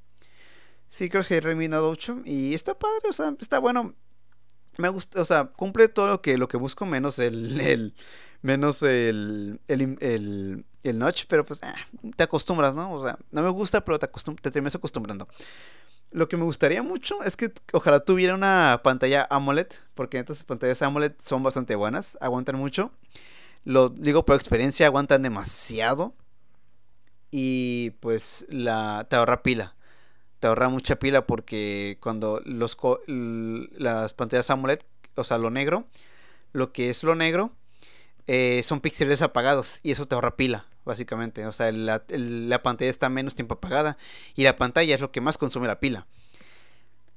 Sí, creo que es Redmi Note 8. Y está padre, o sea, está bueno. Me gusta, o sea, cumple todo lo que, lo que busco, menos el menos el, el, el, el notch, pero pues ah, te acostumbras, ¿no? O sea, no me gusta, pero te, te terminas acostumbrando. Lo que me gustaría mucho es que ojalá tuviera una pantalla AMOLED, porque estas pantallas AMOLED son bastante buenas, aguantan mucho. Lo digo por experiencia, aguantan demasiado. Y pues la, te ahorra pila. Te ahorra mucha pila porque cuando los, las pantallas AMOLED, o sea, lo negro, lo que es lo negro, eh, son píxeles apagados y eso te ahorra pila, básicamente. O sea, la, pantalla está menos tiempo apagada y la pantalla es lo que más consume la pila.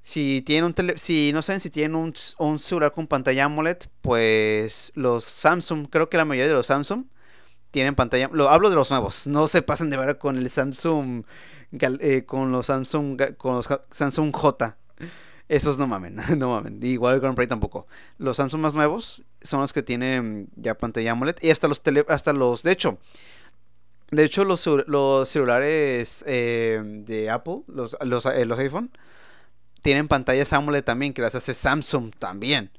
Si tienen un tele, si no saben si tienen un, un, celular con pantalla AMOLED, pues los Samsung, creo que la mayoría de los Samsung tienen pantalla. Lo hablo de los nuevos, no se pasen de verdad con el Samsung eh, con los Samsung con los Samsung J. Esos no mamen, no mamen. Igual el Grand Prix tampoco. Los Samsung más nuevos son los que tienen ya pantalla AMOLED. Y hasta los tele, hasta los. De hecho. De hecho, los, los celulares eh, de Apple, los, los, eh, los, iPhone, tienen pantallas AMOLED también, que las hace Samsung también.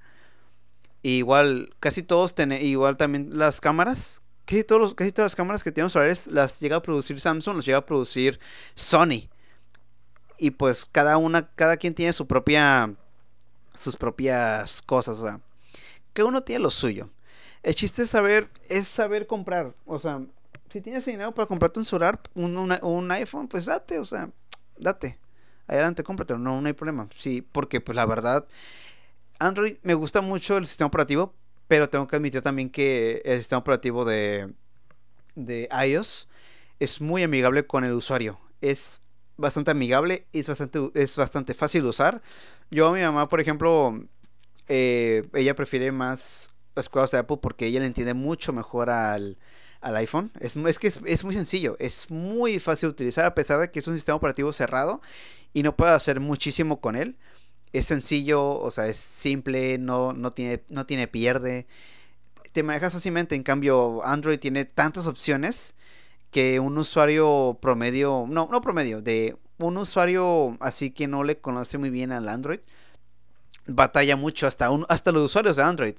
igual, casi todos tienen, igual también las cámaras, casi, todos casi todas las cámaras que tienen los celulares las llega a producir Samsung, las llega a producir Sony y pues cada una, cada quien tiene su propia, sus propias cosas, o sea, cada uno tiene lo suyo. El chiste es saber, es saber comprar, o sea, si tienes dinero para comprarte un celular, un, un iPhone, pues date, o sea, date, adelante, cómpratelo, no, no hay problema, sí, porque pues la verdad, Android me gusta mucho el sistema operativo, pero tengo que admitir también que el sistema operativo de, de iOS es muy amigable con el usuario. Es bastante amigable y es bastante, es bastante fácil de usar. Yo a mi mamá, por ejemplo, eh, ella prefiere más las cosas de Apple porque ella le entiende mucho mejor al, al iPhone. Es, es que es, muy sencillo, es muy fácil de utilizar a pesar de que es un sistema operativo cerrado y no puede hacer muchísimo con él. Es sencillo, o sea, es simple, no, no, tiene, no tiene pierde. Te manejas fácilmente, en cambio Android tiene tantas opciones que un usuario promedio, no, no promedio, de un usuario así que no le conoce muy bien al Android, batalla mucho hasta, un, hasta los usuarios de Android.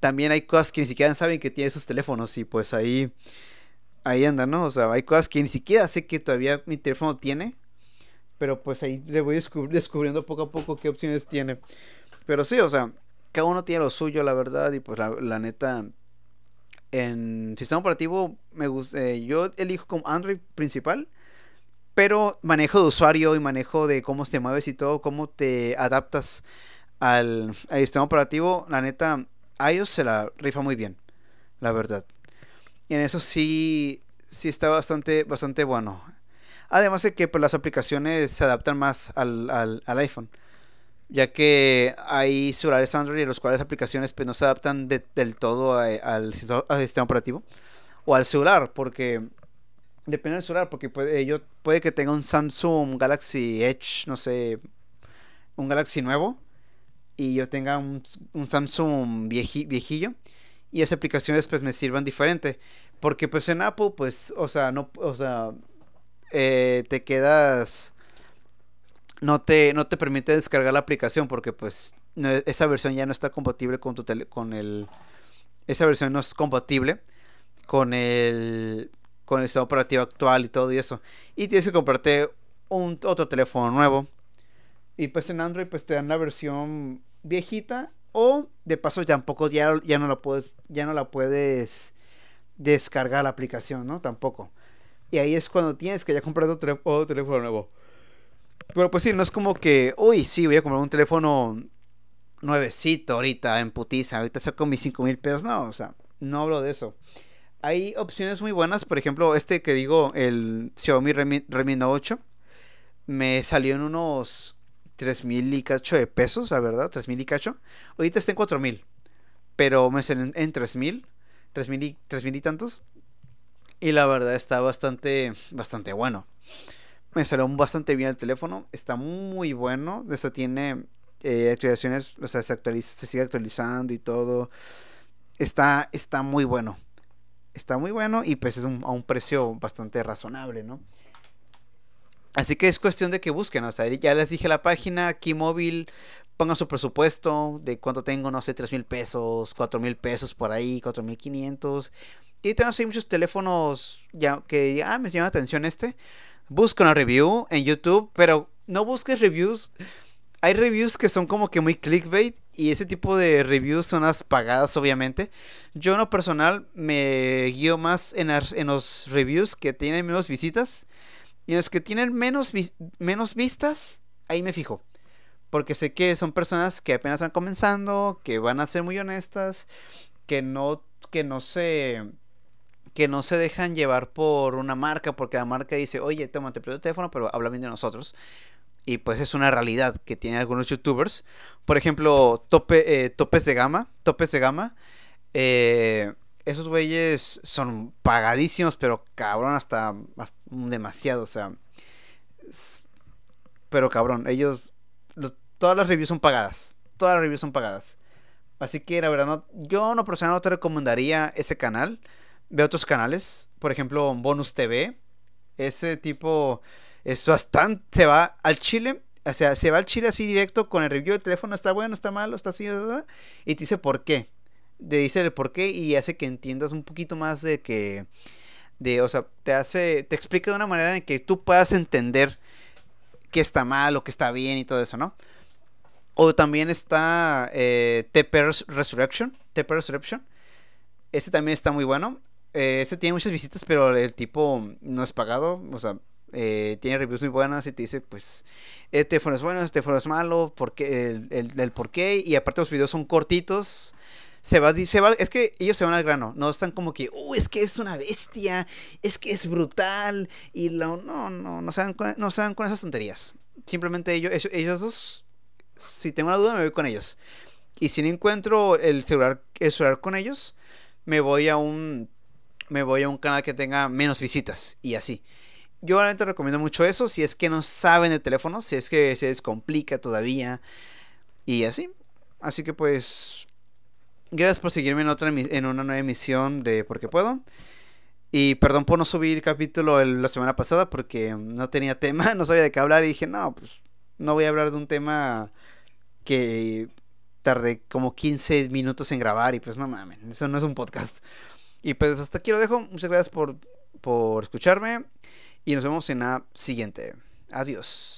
También hay cosas que ni siquiera saben que tiene sus teléfonos y pues ahí, ahí anda, ¿no? O sea, hay cosas que ni siquiera sé que todavía mi teléfono tiene, pero pues ahí le voy descubriendo poco a poco qué opciones tiene. Pero sí, o sea, cada uno tiene lo suyo, la verdad, y pues la neta, en sistema operativo me gusta, eh, yo elijo como Android principal, pero manejo de usuario y manejo de cómo te mueves y todo, cómo te adaptas al, sistema operativo, la neta, iOS se la rifa muy bien, la verdad. Y en eso sí, sí está bastante, bastante bueno. Además de que pues, las aplicaciones se adaptan más al, al, al iPhone ya que hay celulares Android en los cuales aplicaciones pues, no se adaptan del todo al, sistema operativo o al celular, porque depende del celular, porque puede, yo, puede que tenga un Samsung Galaxy Edge, no sé, un Galaxy nuevo, y yo tenga un, Samsung viejillo, y esas aplicaciones pues me sirvan diferente, porque pues en Apple pues, o sea, no, o sea, eh, te quedas no te, no te permite descargar la aplicación porque pues esa versión ya no está compatible con tu tele, con el esa versión no es compatible con el con el sistema operativo actual y todo y eso. Y tienes que comprarte un otro teléfono nuevo. Y pues en Android pues te dan la versión viejita o de paso tampoco ya, ya no la puedes ya no la puedes descargar la aplicación no tampoco. Y ahí es cuando tienes que ya comprar otro, otro teléfono nuevo pero pues sí, no es como que, uy, sí, voy a comprar un teléfono nuevecito ahorita en putiza, ahorita saco mis 5 mil pesos. No, o sea, no hablo de eso. Hay opciones muy buenas, por ejemplo, este que digo, el Xiaomi Redmi, Note 8, me salió en unos 3 mil y cacho de pesos, la verdad, 3 mil y cacho. Ahorita está en 4 mil, pero me salió en 3 mil, 3 mil y, 3 mil y tantos. Y la verdad está bastante, bastante bueno. Me salió bastante bien el teléfono. Está muy bueno. O tiene eh, actualizaciones. O sea, se, actualiza, se sigue actualizando y todo. Está, está muy bueno. Está muy bueno y pues es a un precio bastante razonable, ¿no? Así que es cuestión de que busquen. O sea, ya les dije la página, móvil, pongan su presupuesto de cuánto tengo, no sé, 3 mil pesos, 4 mil pesos por ahí, 4 mil 500. Y tengo así muchos teléfonos ya que, ah, me llama la atención este busca una review en YouTube, pero no busques reviews. Hay reviews que son como que muy clickbait y ese tipo de reviews son las pagadas obviamente. Yo en lo personal me guío más en, en los reviews que tienen menos visitas y en los que tienen menos, menos vistas, ahí me fijo. Porque sé que son personas que apenas van comenzando, que van a ser muy honestas, que no, que no se que no se dejan llevar por una marca, porque la marca dice, oye, toma, te el teléfono, pero habla bien de nosotros. Y pues es una realidad que tienen algunos youtubers. Por ejemplo, tope, eh, topes de gama. Topes de gama. Eh, esos güeyes son pagadísimos, pero cabrón, hasta, demasiado. O sea. Pero cabrón, ellos. todas las reviews son pagadas. Todas las reviews son pagadas. Así que la verdad, no, yo no personal no te recomendaría ese canal. Ve otros canales, por ejemplo, Bonus TV. Ese tipo es bastante. Se va al Chile. O sea, se va al Chile así directo con el review del teléfono. Está bueno, está malo, está así. Y te dice por qué. Te dice el por qué y hace que entiendas un poquito más de que. De, o sea, te hace. Te explica de una manera en que tú puedas entender qué está mal o qué está bien y todo eso, ¿no? O también está eh, Resurrection. TP Resurrection. Este también está muy bueno. Eh, este tiene muchas visitas, pero el tipo no es pagado. O sea, eh, tiene reviews muy buenas y te dice, pues, este teléfono es bueno, este teléfono es malo, porque el, el, el por qué. Y aparte los videos son cortitos. Se va, se va, es que ellos se van al grano, no están como que, uh, es que es una bestia, es que es brutal, y lo, no, no, no se van con, no se con esas tonterías. Simplemente ellos, ellos dos, si tengo una duda, me voy con ellos. Y si no encuentro el celular, el celular con ellos, me voy a un me voy a un canal que tenga menos visitas y así. Yo realmente recomiendo mucho eso si es que no saben de teléfono, si es que se les complica todavía y así. Así que pues gracias por seguirme en otra en una nueva emisión de Porque puedo. Y perdón por no subir capítulo la semana pasada porque no tenía tema, no sabía de qué hablar y dije, "No, pues no voy a hablar de un tema que tardé como 15 minutos en grabar y pues no mames, eso no es un podcast." Y pues hasta aquí lo dejo. Muchas gracias por, por escucharme. Y nos vemos en la siguiente. Adiós.